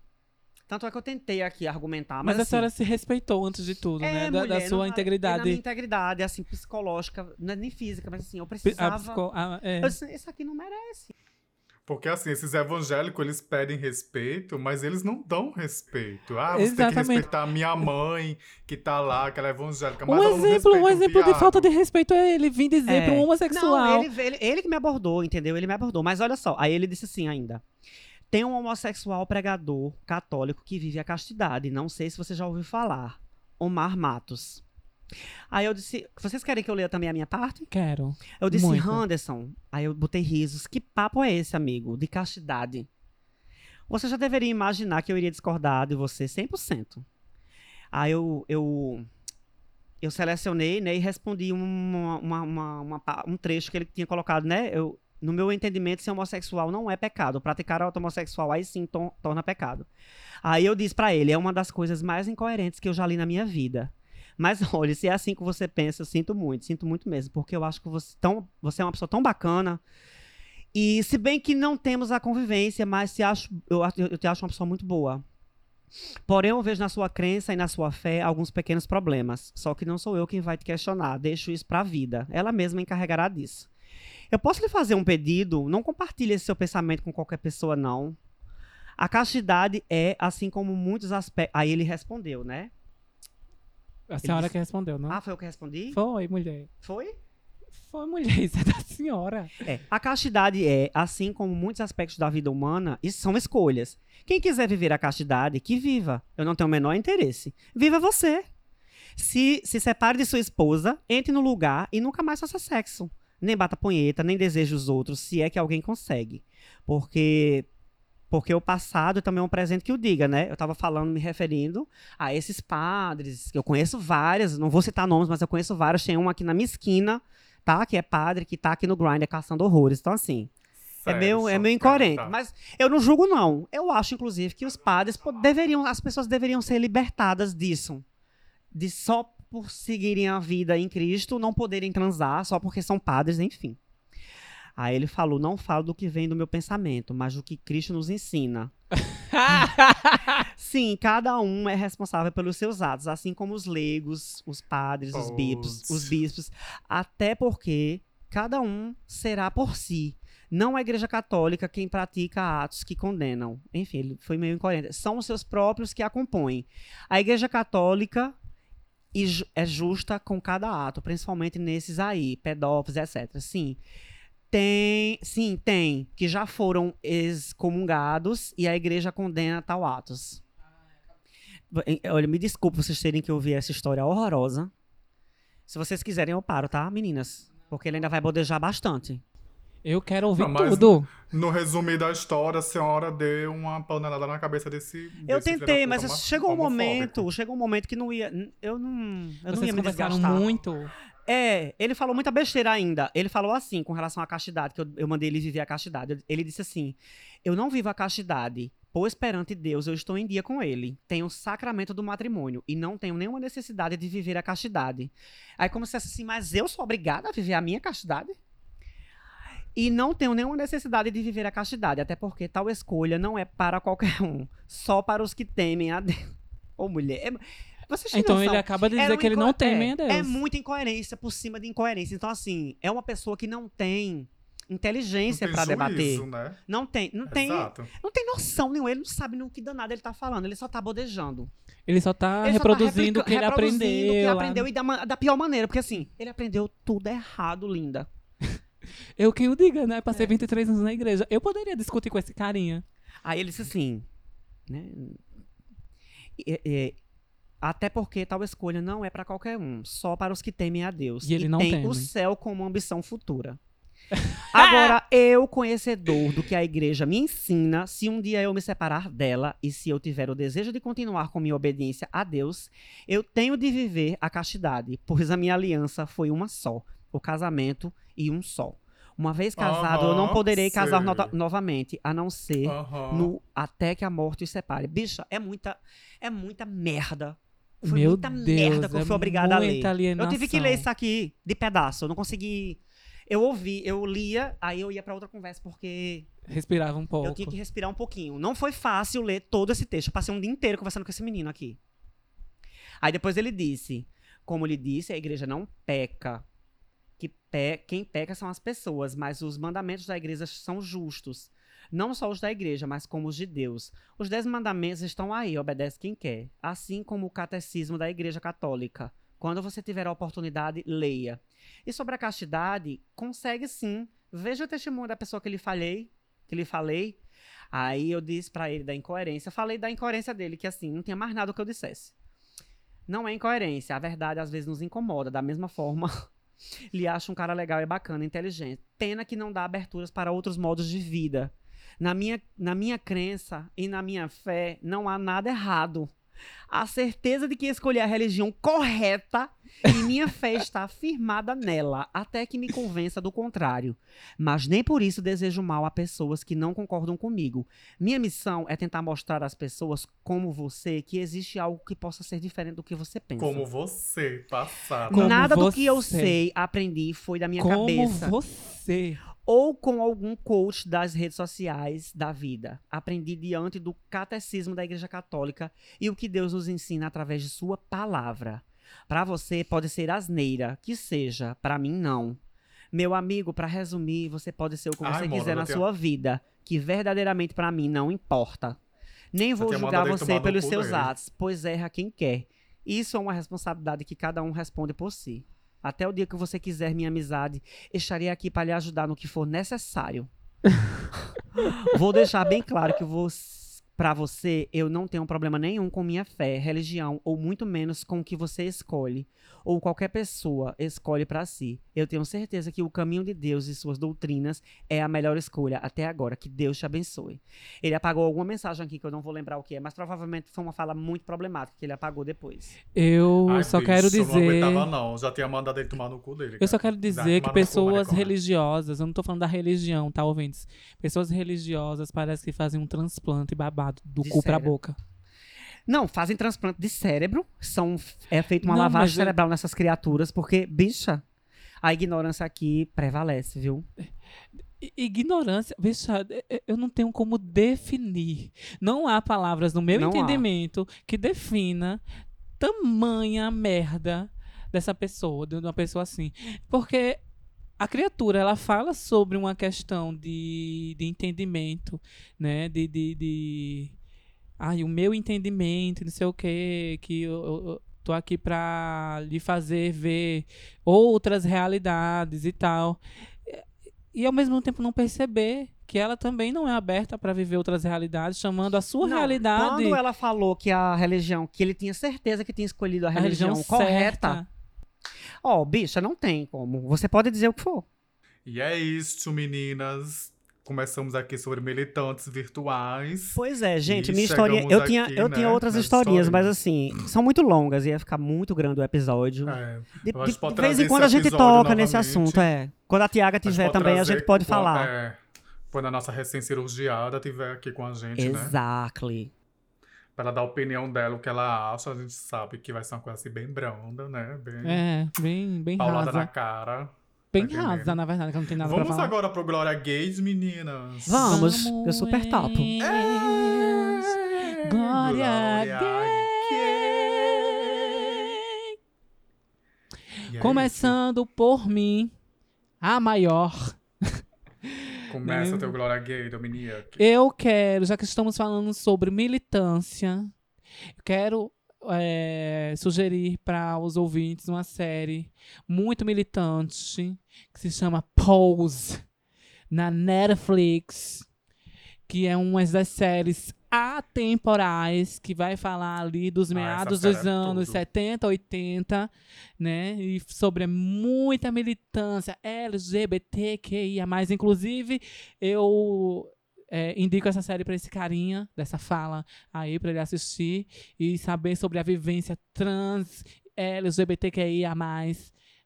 Tanto é que eu tentei aqui argumentar, mas. Mas a assim, senhora se respeitou antes de tudo, é, né? Da, da mulher, sua não- integridade. Na minha integridade, assim, psicológica, não é nem física, mas assim, eu a precisava. psico- a- é. Eu disse, isso aqui não merece. Porque assim, esses evangélicos, eles pedem respeito, mas eles não dão respeito. Ah, você tem que Exatamente. respeitar a minha mãe, que tá lá, que ela é evangélica. Mas Um ela não exemplo, um exemplo de falta de respeito é ele vir dizer É. pra um homossexual. Não, ele, ele, ele que me abordou, entendeu? Ele me abordou. Mas olha só, aí ele disse assim ainda. Tem um homossexual pregador católico que vive a castidade. Não sei se você já ouviu falar. Omar Matos. Aí eu disse, vocês querem que eu leia também a minha parte? Quero. Eu disse, Muito. Anderson. Aí eu botei risos. Que papo é esse, amigo? De castidade. Você já deveria imaginar que eu iria discordar de você 100%. Aí eu, eu, eu selecionei né, e respondi uma, uma- uma- um trecho que ele tinha colocado, né? Eu, no meu entendimento, ser homossexual não é pecado. Praticar ato homossexual aí sim to- torna pecado. Aí eu disse pra ele, é uma das coisas mais incoerentes que eu já li na minha vida. Mas olha, se é assim que você pensa, eu sinto muito, sinto muito mesmo, porque eu acho que você, tão, você é uma pessoa tão bacana. E se bem que não temos a convivência, mas acho, eu, eu te acho uma pessoa muito boa. Porém, eu vejo na sua crença e na sua fé alguns pequenos problemas. Só que não sou eu quem vai te questionar. Deixo isso pra vida. Ela mesma encarregará disso. Eu posso lhe fazer um pedido? Não compartilhe esse seu pensamento com qualquer pessoa, não. A castidade é, assim como muitos aspectos. Aí ele respondeu, né? A senhora disse- que respondeu, não? Ah, foi eu que respondi? Foi, mulher. Foi? Foi, mulher. Isso é da senhora. É. A castidade é, assim como muitos aspectos da vida humana, isso são escolhas. Quem quiser viver a castidade, que viva. Eu não tenho o menor interesse. Viva você. Se se separe de sua esposa, entre no lugar e nunca mais faça sexo. Nem bata punheta, nem deseje os outros, se é que alguém consegue. Porque porque o passado também é um presente que o diga, né? Eu tava falando, me referindo a esses padres, que eu conheço várias, não vou citar nomes, mas eu conheço vários. Tem um aqui na minha esquina, tá? Que é padre, que tá aqui no Grindr caçando horrores. Então, assim, é meio, é meio incoerente. tá. Mas eu não julgo, não. Eu acho, inclusive, que os padres deveriam, as pessoas deveriam ser libertadas disso. De só por seguirem a vida em Cristo, não poderem transar, só porque são padres, enfim. Aí ele falou: não falo do que vem do meu pensamento, mas do que Cristo nos ensina. Sim, cada um é responsável pelos seus atos, assim como os leigos, os padres, os bispos, os bispos, até porque cada um será por si. Não a Igreja Católica quem pratica atos que condenam. Enfim, ele foi meio incoerente. São os seus próprios que a compõem. A Igreja Católica e é justa com cada ato, principalmente nesses aí, pedófilos, etc. Sim. Tem, sim, tem, que já foram excomungados e a igreja condena tal atos. Olha, me desculpe vocês terem que ouvir essa história horrorosa. Se vocês quiserem, eu paro, tá, meninas? Porque ele ainda vai bodejar bastante. Eu quero ouvir Não, tudo. No resumo da história, a senhora deu uma panelada na cabeça desse. Eu desse tentei, mas puta, chegou um momento, chegou um momento que não ia, eu não, eu não Vocês ia me desgastar. muito. É, ele falou muita besteira ainda. Ele falou assim, com relação à castidade, que eu, eu mandei ele viver a castidade. Ele disse assim: Eu não vivo a castidade, pois perante Deus eu estou em dia com ele. Tenho o sacramento do matrimônio e não tenho nenhuma necessidade de viver a castidade. Aí, como se fosse assim, mas eu sou obrigada a viver a minha castidade? E não tenho nenhuma necessidade de viver a castidade, até porque tal escolha não é para qualquer um, só para os que temem a Deus. Ô, mulher. é- Então noção? ele acaba de dizer um que ele inco- não teme é, a Deus. É muita incoerência por cima de incoerência. Então, assim, é uma pessoa que não tem inteligência para debater. juízo, né? Não tem, não tem, Exato. não tem noção nenhuma. Ele não sabe no que danado ele tá falando. Ele só tá bodejando. Ele só tá ele reproduzindo só o tá que ele reproduzindo aprendeu. o que ele lá. aprendeu e da, da pior maneira. Porque assim, ele aprendeu tudo errado, linda. Eu quem o diga, né? É. Passei 23 anos na igreja. Eu poderia discutir com esse carinha. Aí ele disse assim, né? é, é, até porque tal escolha não é para qualquer um, só para os que temem a Deus. E ele não tem teme. o céu como ambição futura. Agora, eu, conhecedor do que a igreja me ensina, se um dia eu me separar dela e se eu tiver o desejo de continuar com minha obediência a Deus, eu tenho de viver a castidade, pois a minha aliança foi uma só, o casamento e um só. Uma vez casado, eu não poderei casar sei. nota- novamente, a não ser no até que a morte os separe. Bicha, é muita, é muita merda. Foi Meu muita Deus, merda que eu é fui obrigada a ler. muita Eu tive que ler alienação. isso aqui de pedaço. Eu não consegui. Eu ouvi, eu lia, aí eu ia pra outra conversa porque Respirava um pouco. eu tinha que respirar um pouquinho. Não foi fácil ler todo esse texto. Eu passei um dia inteiro conversando com esse menino aqui. Aí depois ele disse: Como ele disse, a igreja não peca. Que pe- quem peca são as pessoas, mas os mandamentos da igreja são justos. Não só os da igreja, mas como os de Deus. Os dez mandamentos estão aí, obedece quem quer. Assim como o catecismo da igreja católica. Quando você tiver a oportunidade, leia. E sobre a castidade, consegue sim. Veja o testemunho da pessoa que lhe falei, que lhe falei. Aí eu disse pra ele da incoerência. Falei da incoerência dele, que assim, não tinha mais nada que eu dissesse. Não é incoerência. A verdade às vezes nos incomoda. Da mesma forma, lhe acho um cara legal e bacana, inteligente. Pena que não dá aberturas para outros modos de vida. Na minha, na minha crença e na minha fé, não há nada errado. A certeza de que escolhi a religião correta e minha fé está firmada nela, até que me convença do contrário. Mas nem por isso desejo mal a pessoas que não concordam comigo. Minha missão é tentar mostrar às pessoas, como você, que existe algo que possa ser diferente do que você pensa. Como você, passado. Como Nada do que eu você. sei, aprendi, foi da minha Como cabeça. você. Ou com algum coach das redes sociais da vida. Aprendi diante do catecismo da Igreja Católica e o que Deus nos ensina através de sua palavra. Para você pode ser asneira, que seja, para mim não. Meu amigo, para resumir, você pode ser o que Ai, você quiser na tenho- sua vida, que verdadeiramente para mim não importa. Nem vou tinha julgar você pelos seus atos, pois erra quem quer. Isso é uma responsabilidade que cada um responde por si. Até o dia que você quiser minha amizade, estarei aqui para lhe ajudar no que for necessário. Vou deixar bem claro que para você eu não tenho problema nenhum com minha fé, religião ou muito menos com o que você escolhe ou qualquer pessoa escolhe para si. Eu tenho certeza que o caminho de Deus e suas doutrinas é a melhor escolha até agora. Que Deus te abençoe. Ele apagou alguma mensagem aqui que eu não vou lembrar o que é, mas provavelmente foi uma fala muito problemática que ele apagou depois. Eu Ai, só bicho, quero Eu não dizer. aguentava, não. Já tinha mandado ele tomar no cu dele. Eu só cara. quero dizer que cu, pessoas maricona. religiosas, eu não tô falando da religião, tá, ouvintes? Pessoas religiosas parece que fazem um transplante babado do De cu pra cérebro. boca. Não, fazem transplante de cérebro, são, é feita uma Não, lavagem mas eu- cerebral nessas criaturas, porque, bicha, a ignorância aqui prevalece, viu? I- Ignorância, veja, e- eu não tenho como definir. Não há palavras no meu Não há. entendimento que defina tamanha merda dessa pessoa, de uma pessoa assim. Porque a criatura, ela fala sobre uma questão de, de entendimento, né? De, de, de... Ai, o meu entendimento, não sei o quê, que eu, eu- tô aqui pra lhe fazer ver outras realidades e tal. E, e ao mesmo tempo não perceber que ela também não é aberta para viver outras realidades, chamando a sua Não, realidade Quando ela falou que a religião, que ele tinha certeza que tinha escolhido a a religião, religião correta, certa. Ó, bicha, não tem como. Você pode dizer o que for. E é isso, meninas. Começamos aqui sobre militantes virtuais. Pois é, gente, E minha história. Eu tinha, aqui, eu tinha né, outras historinhas, mas historinhas. assim, são muito longas, ia ficar muito grande o episódio. É, De, de- vez em quando a gente toca nesse novamente. assunto, é. Quando a Tiaga tiver também, a gente pode quando- falar. É, quando a nossa recém-cirurgiada estiver aqui com a gente, né? Exactly. Pra ela dar a opinião dela, o que ela acha. A gente sabe que vai ser uma coisa assim bem branda, né? Bem É, bem, bem paulada rasa. na cara. Bem tá rasa, na verdade, que não tem nada pra Vamos falar. agora pro Glória Gays, meninas. Vamos, eu super topo. É, Glória Gay. É Começando por mim, a maior. Começa Né? o teu Glória Gay, Dominique. Eu quero, já que estamos falando sobre militância, eu quero é, sugerir para os ouvintes uma série muito militante que se chama Pose na Netflix, que é uma das séries atemporais que vai falar ali dos Ah, meados essa dos anos tudo. 70, 80, né? E sobre muita militância LGBTQIA+. Inclusive, eu é, indico essa série pra esse carinha, dessa fala aí, pra ele assistir e saber sobre a vivência trans LGBTQIA+,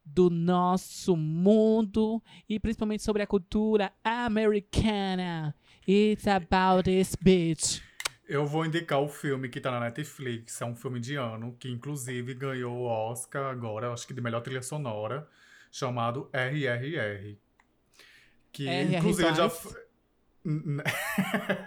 do nosso mundo e principalmente sobre a cultura americana. It's about this bitch. Eu vou indicar o filme que tá na Netflix. É um filme de ano, que inclusive ganhou o Oscar agora, acho que de melhor trilha sonora, chamado RRR. Que RR inclusive já foi.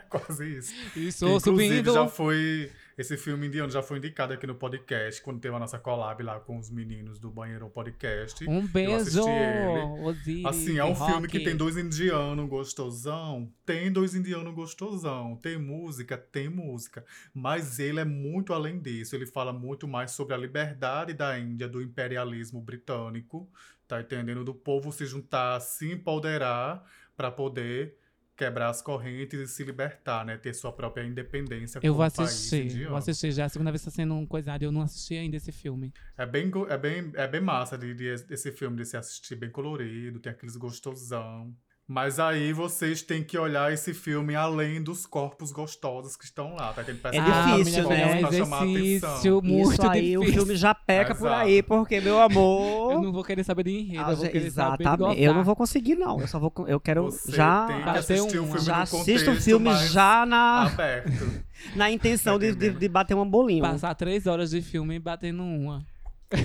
Quase isso. Isso, inclusive subindo. já foi. Esse filme indiano já foi indicado aqui no podcast, quando teve a nossa collab lá com os meninos do Banheirão Podcast. Um beijo, assisti ele. Assim, é um filme que tem dois indianos gostosão. Tem dois indianos gostosão. Tem música, tem música. Mas ele é muito além disso. Ele fala muito mais sobre a liberdade da Índia, do imperialismo britânico. Tá entendendo? Do povo se juntar, se empoderar para poder quebrar as correntes e se libertar, né? Ter sua própria independência Eu vou assistir, vou assistir já. A segunda vez tá sendo um coisado. Eu não assisti ainda esse filme. É bem, é bem, é bem massa de, de, esse filme de se assistir, bem colorido, tem aqueles gostosão. Mas aí vocês têm que olhar esse filme além dos corpos gostosos que estão lá, tá? Tem É difícil, né? É um pra chamar a exercício atenção. muito Isso aí, difícil. o filme já peca por Exato. aí, porque, meu amor... Eu não vou querer saber de enredo, eu vou Ah, querer saber de Exatamente. Eu não vou conseguir, não. Eu só vou. Eu quero Você já. tem que Fazer assistir o um- filme Já assisto o filme já na, aberto. na intenção de, de, de bater um bolinho. Passar três horas de filme batendo uma.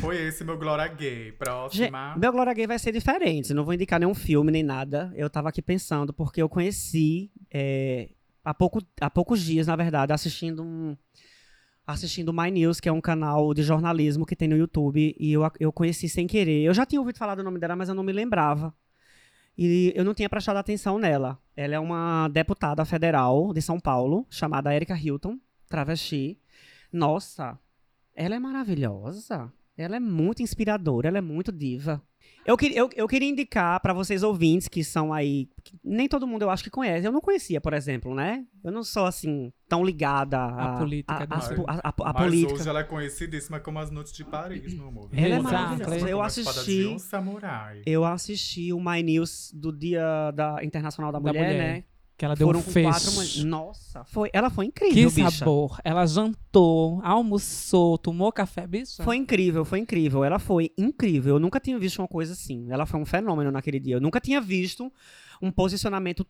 Foi esse meu Glória Gay. Próxima. meu Glória Gay vai ser diferente. Não vou indicar nenhum filme nem nada. Eu tava aqui pensando, porque eu conheci é, há, pouco, há poucos dias, na verdade, assistindo um. Assistindo My News, que é um canal de jornalismo que tem no YouTube, e eu, eu conheci sem querer. Eu já tinha ouvido falar do nome dela, mas eu não me lembrava. E eu não tinha prestado atenção nela. Ela é uma deputada federal de São Paulo, chamada Erika Hilton, travesti. Nossa, ela é maravilhosa. Ela é muito inspiradora, ela é muito diva. Eu, que- eu, eu queria indicar pra vocês ouvintes que são aí. que nem todo mundo eu acho que conhece. Eu não conhecia, por exemplo, né? Eu não sou assim, tão ligada à A política a, po- a- a- a Mas política. hoje ela é conhecidíssima como As Noites de Paris, meu amor. Ela é maravilhosa. Eu a assisti. um samurai. Eu assisti o My News do Dia da Internacional da, Da Mulher, Mulher. né? Que ela deu Foram um com fecho. quatro mulheres. Nossa, foi, ela foi Que incrível, bicha. sabor. Ela jantou, almoçou, tomou café, bicho. Foi incrível, foi incrível. Ela foi incrível. Eu nunca tinha visto uma coisa assim. Ela foi um fenômeno naquele dia. Eu nunca tinha visto um posicionamento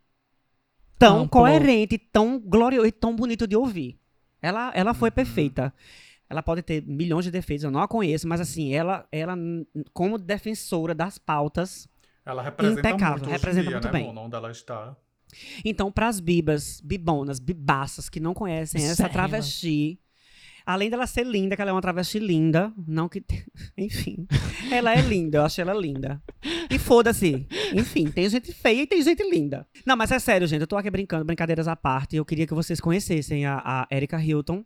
tão Amplo. coerente, tão glorioso e tão bonito de ouvir. Ela, ela foi Uhum. perfeita. Ela pode ter milhões de defeitos, eu não a conheço, mas assim, ela, ela como defensora das pautas. Ela representa Impecável, muito representa dia, muito né, bem. Mona, onde ela está. Então, pras bibas, bibonas, bibaças que não conhecem essa travesti, além dela ser linda, que ela é uma travesti linda, não que. Enfim. Ela é linda, eu achei ela linda. E foda-se. Enfim, tem gente feia e tem gente linda. Não, mas é sério, gente, eu tô aqui brincando, brincadeiras à parte. Eu queria que vocês conhecessem a, a Erika Hilton.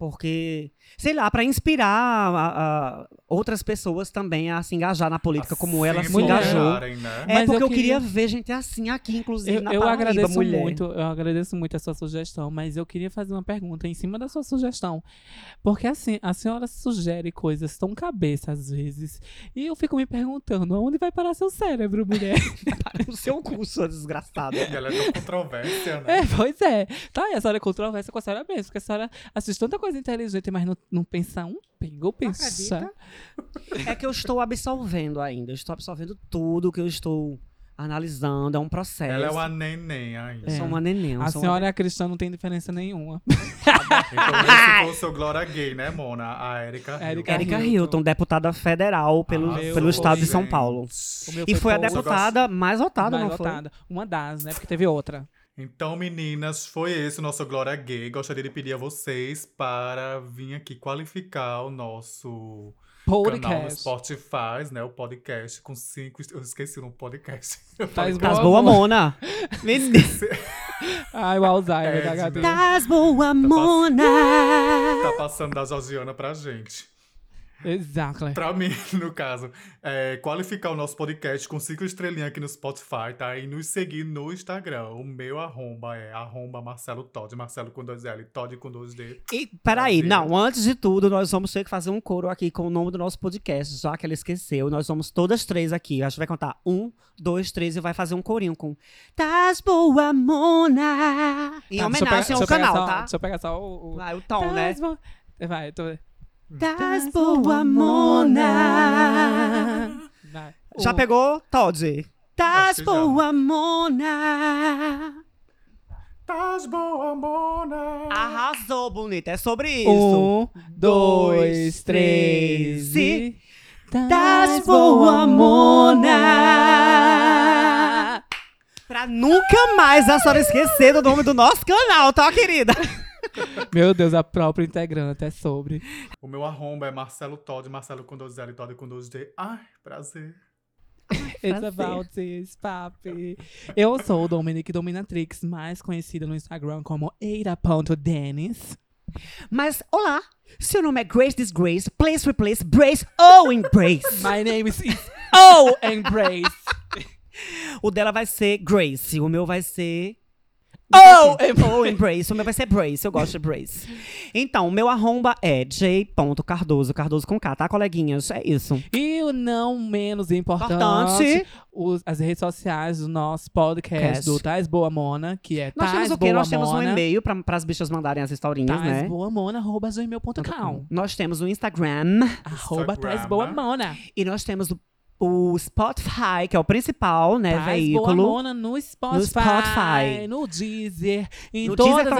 Porque, sei lá, pra inspirar a- a outras pessoas também a se engajar na política, como ela se engajou. né? É Mas porque eu eu queria... queria- ver gente assim aqui, inclusive, Eu, na eu Paraíba, agradeço mulher. muito, eu agradeço muito a sua sugestão, mas eu queria fazer uma pergunta em cima da sua sugestão. Porque assim, a senhora sugere coisas tão cabeça às vezes, e eu fico me perguntando, aonde vai parar seu cérebro, mulher? o seu cu, sua desgraçada. E ela é tão controvérsia, né? É, pois é. Tá, e a senhora é controversa com a senhora mesmo, porque a senhora assiste tanta coisa inteligente, mas não, não pensa um pingo, pensa. Acredita? É que eu estou absorvendo ainda. Eu estou absorvendo tudo que eu estou analisando. É um processo. Ela é uma neném ainda. Eu sou uma neném. eu A sou senhora e a cristã não tem diferença nenhuma. Então esse foi o seu Glória Gay, né, Mona? A Erika Erika Uma... Hilton. Erika Hilton. Hilton, deputada federal pelo, Arrasou, pelo estado de São gente. Paulo. E foi a pouco, deputada mais votada, mais não foi? votada. Uma das, né? Porque teve outra. Então, meninas, foi esse o nosso Glória Gay. Gostaria de pedir a vocês para vir aqui qualificar o nosso canal no Podcast. Spotify, né? O podcast com cinco. Eu esqueci no podcast. Faz Tás Boa, boa, Mona. Menina. Ai, o Alzheimer É, da novo. Tás boa, Mona. Tá passando da Georgiana pra gente. Exactly. Pra mim, no caso, é, qualificar o nosso podcast com cinco estrelinhas aqui no Spotify, tá? E nos seguir no Instagram. O meu arromba é arromba Marcelo Todd. Marcelo com dois L, Todd com dois D. E, peraí, não, antes de tudo, nós vamos ter que fazer um coro aqui com o nome do nosso podcast, já que ela esqueceu. Nós somos todas três aqui. A gente vai contar um, dois, três e vai fazer um corinho com Tás boa, Mona. Em Tá, homenagem pegar- ao canal, só- tá? Deixa eu pegar só o. o... Vai, o tom, né? Bo- Vai, tô... Tás boa, Mona. Já pegou, Todd? Já. boa, Mona. Tás boa, Mona! Arrasou, bonita. É sobre isso. Um, dois, três e. Das boa Mona. Pra nunca mais a senhora esquecer do nome do nosso canal, tá, querida? Meu Deus, a própria integrante é sobre. O meu arromba é Marcelo Todd, Marcelo com dois L, Todd com dois D. Ai, prazer. It's about this, papi. Eu sou o Dominic Dominatrix, mais conhecida no Instagram como eira.denis. Mas, olá. Seu nome é Grace Disgrace, Place Replace, Brace ou Embrace. My name is Oh Embrace. O dela vai ser Grace, o meu vai ser... Oh, Ou Embrace, o meu vai ser Brace, eu gosto de Brace. Então, o meu arromba é j.cardoso, Cardoso com K, tá, coleguinhas? É isso. E o não menos importante, Importante. os- as redes sociais do nosso podcast Cast. do Tais Boa Mona, que é Nós Tais temos o quê? Boa Nós temos um Mona, e-mail para as bichas mandarem as historinhas, né? taisboamona.gmail.com Nós temos o Instagram Arroba Instagram. Tais Boa Mona. e nós temos o, o Spotify, que é o principal, né, Boa veículo. Mona no Spotify, No Spotify. no Deezer, em No todas Deezer as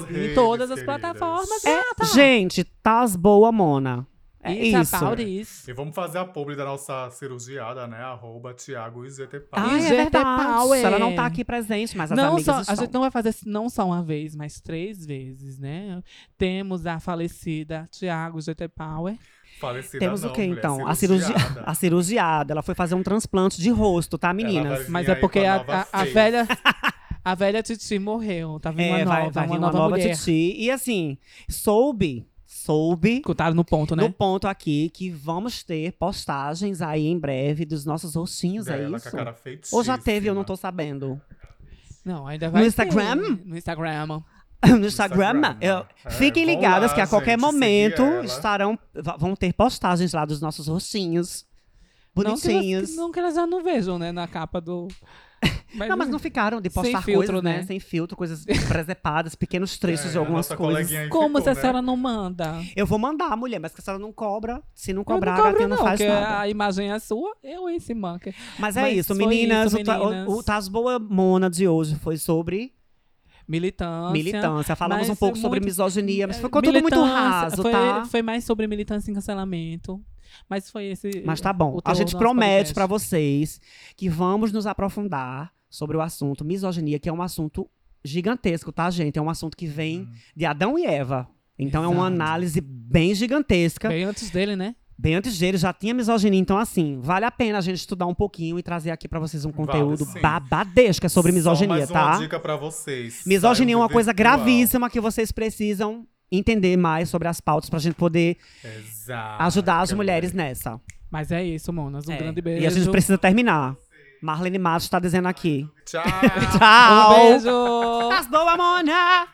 também. em todas as plataformas. É, gata. Gente, Tás Boa Mona. É isso. about isso. E vamos fazer a publi da nossa cirurgiada, né? Arroba Thiago IZT Ah, é verdade. Power. Ela não tá aqui presente, mas as Não amigas só, a estão. gente não vai fazer não só uma vez, mas três vezes, né? Temos a falecida Thiago GT Power. Falecida Temos não, o que mulher, então? A cirurgia, cirurgiada. a cirurgiada. Ela foi fazer um transplante de rosto, tá, meninas? Mas é porque a a, a- velha. A velha Titi morreu. Tá vindo É, uma vai, nova, vai vir uma uma nova, nova. Titi. E assim, soube, soube Escutaram no ponto, né? no ponto aqui que vamos ter postagens aí em breve dos nossos rostinhos, é isso? com a cara feitíssima. Ou já teve, eu não tô sabendo. Não, ainda vai. Instagram? ter. No Instagram. No Instagram. Instagram, eu- é, fiquem ligadas lá, que a qualquer gente, momento ela. estarão vão ter postagens lá dos nossos rostinhos. Não que, elas, Bonitinhos. não que elas já não vejam, né? Na capa do. Não, mas não ficaram de postar filtro, coisas, né? né? Sem filtro, coisas presepadas, pequenos trechos É, de algumas coisas. Como ficou, se a né? senhora não manda? Eu vou mandar, mulher, mas que a senhora não cobra. Se não Eu cobrar, não a cobro, gatinha não, não, faz nada. a imagem é sua, eu esse manca. Mas é mas isso, foi meninas. isso, o, ta- o- meninas. o Taz Boa Mona de hoje foi sobre Militância. militância. Falamos um pouco é sobre muito- misoginia, mas é, ficou tudo muito raso, foi, tá? Foi mais sobre militância e cancelamento. Mas foi esse. Mas tá bom. A gente promete pra vocês que vamos nos aprofundar sobre o assunto misoginia, que é um assunto gigantesco, tá, gente? É um assunto que vem de Adão e Eva. Então é uma Exato. análise bem gigantesca. Bem antes dele, né? Antes dele já tinha misoginia, então assim, vale a pena a gente estudar um pouquinho e trazer aqui pra vocês um Vale, conteúdo sim. babadesco sobre Só misoginia, mais tá? uma dica pra vocês. Misoginia é uma coisa virtual. gravíssima que vocês precisam entender mais sobre as pautas pra gente poder Exato. ajudar as mulheres nessa. Mas é isso, Monas. Um É. grande beijo. E a gente precisa terminar. Marlene Matos tá dizendo aqui. Tchau. Um Tchau! beijo! As boa, Mona!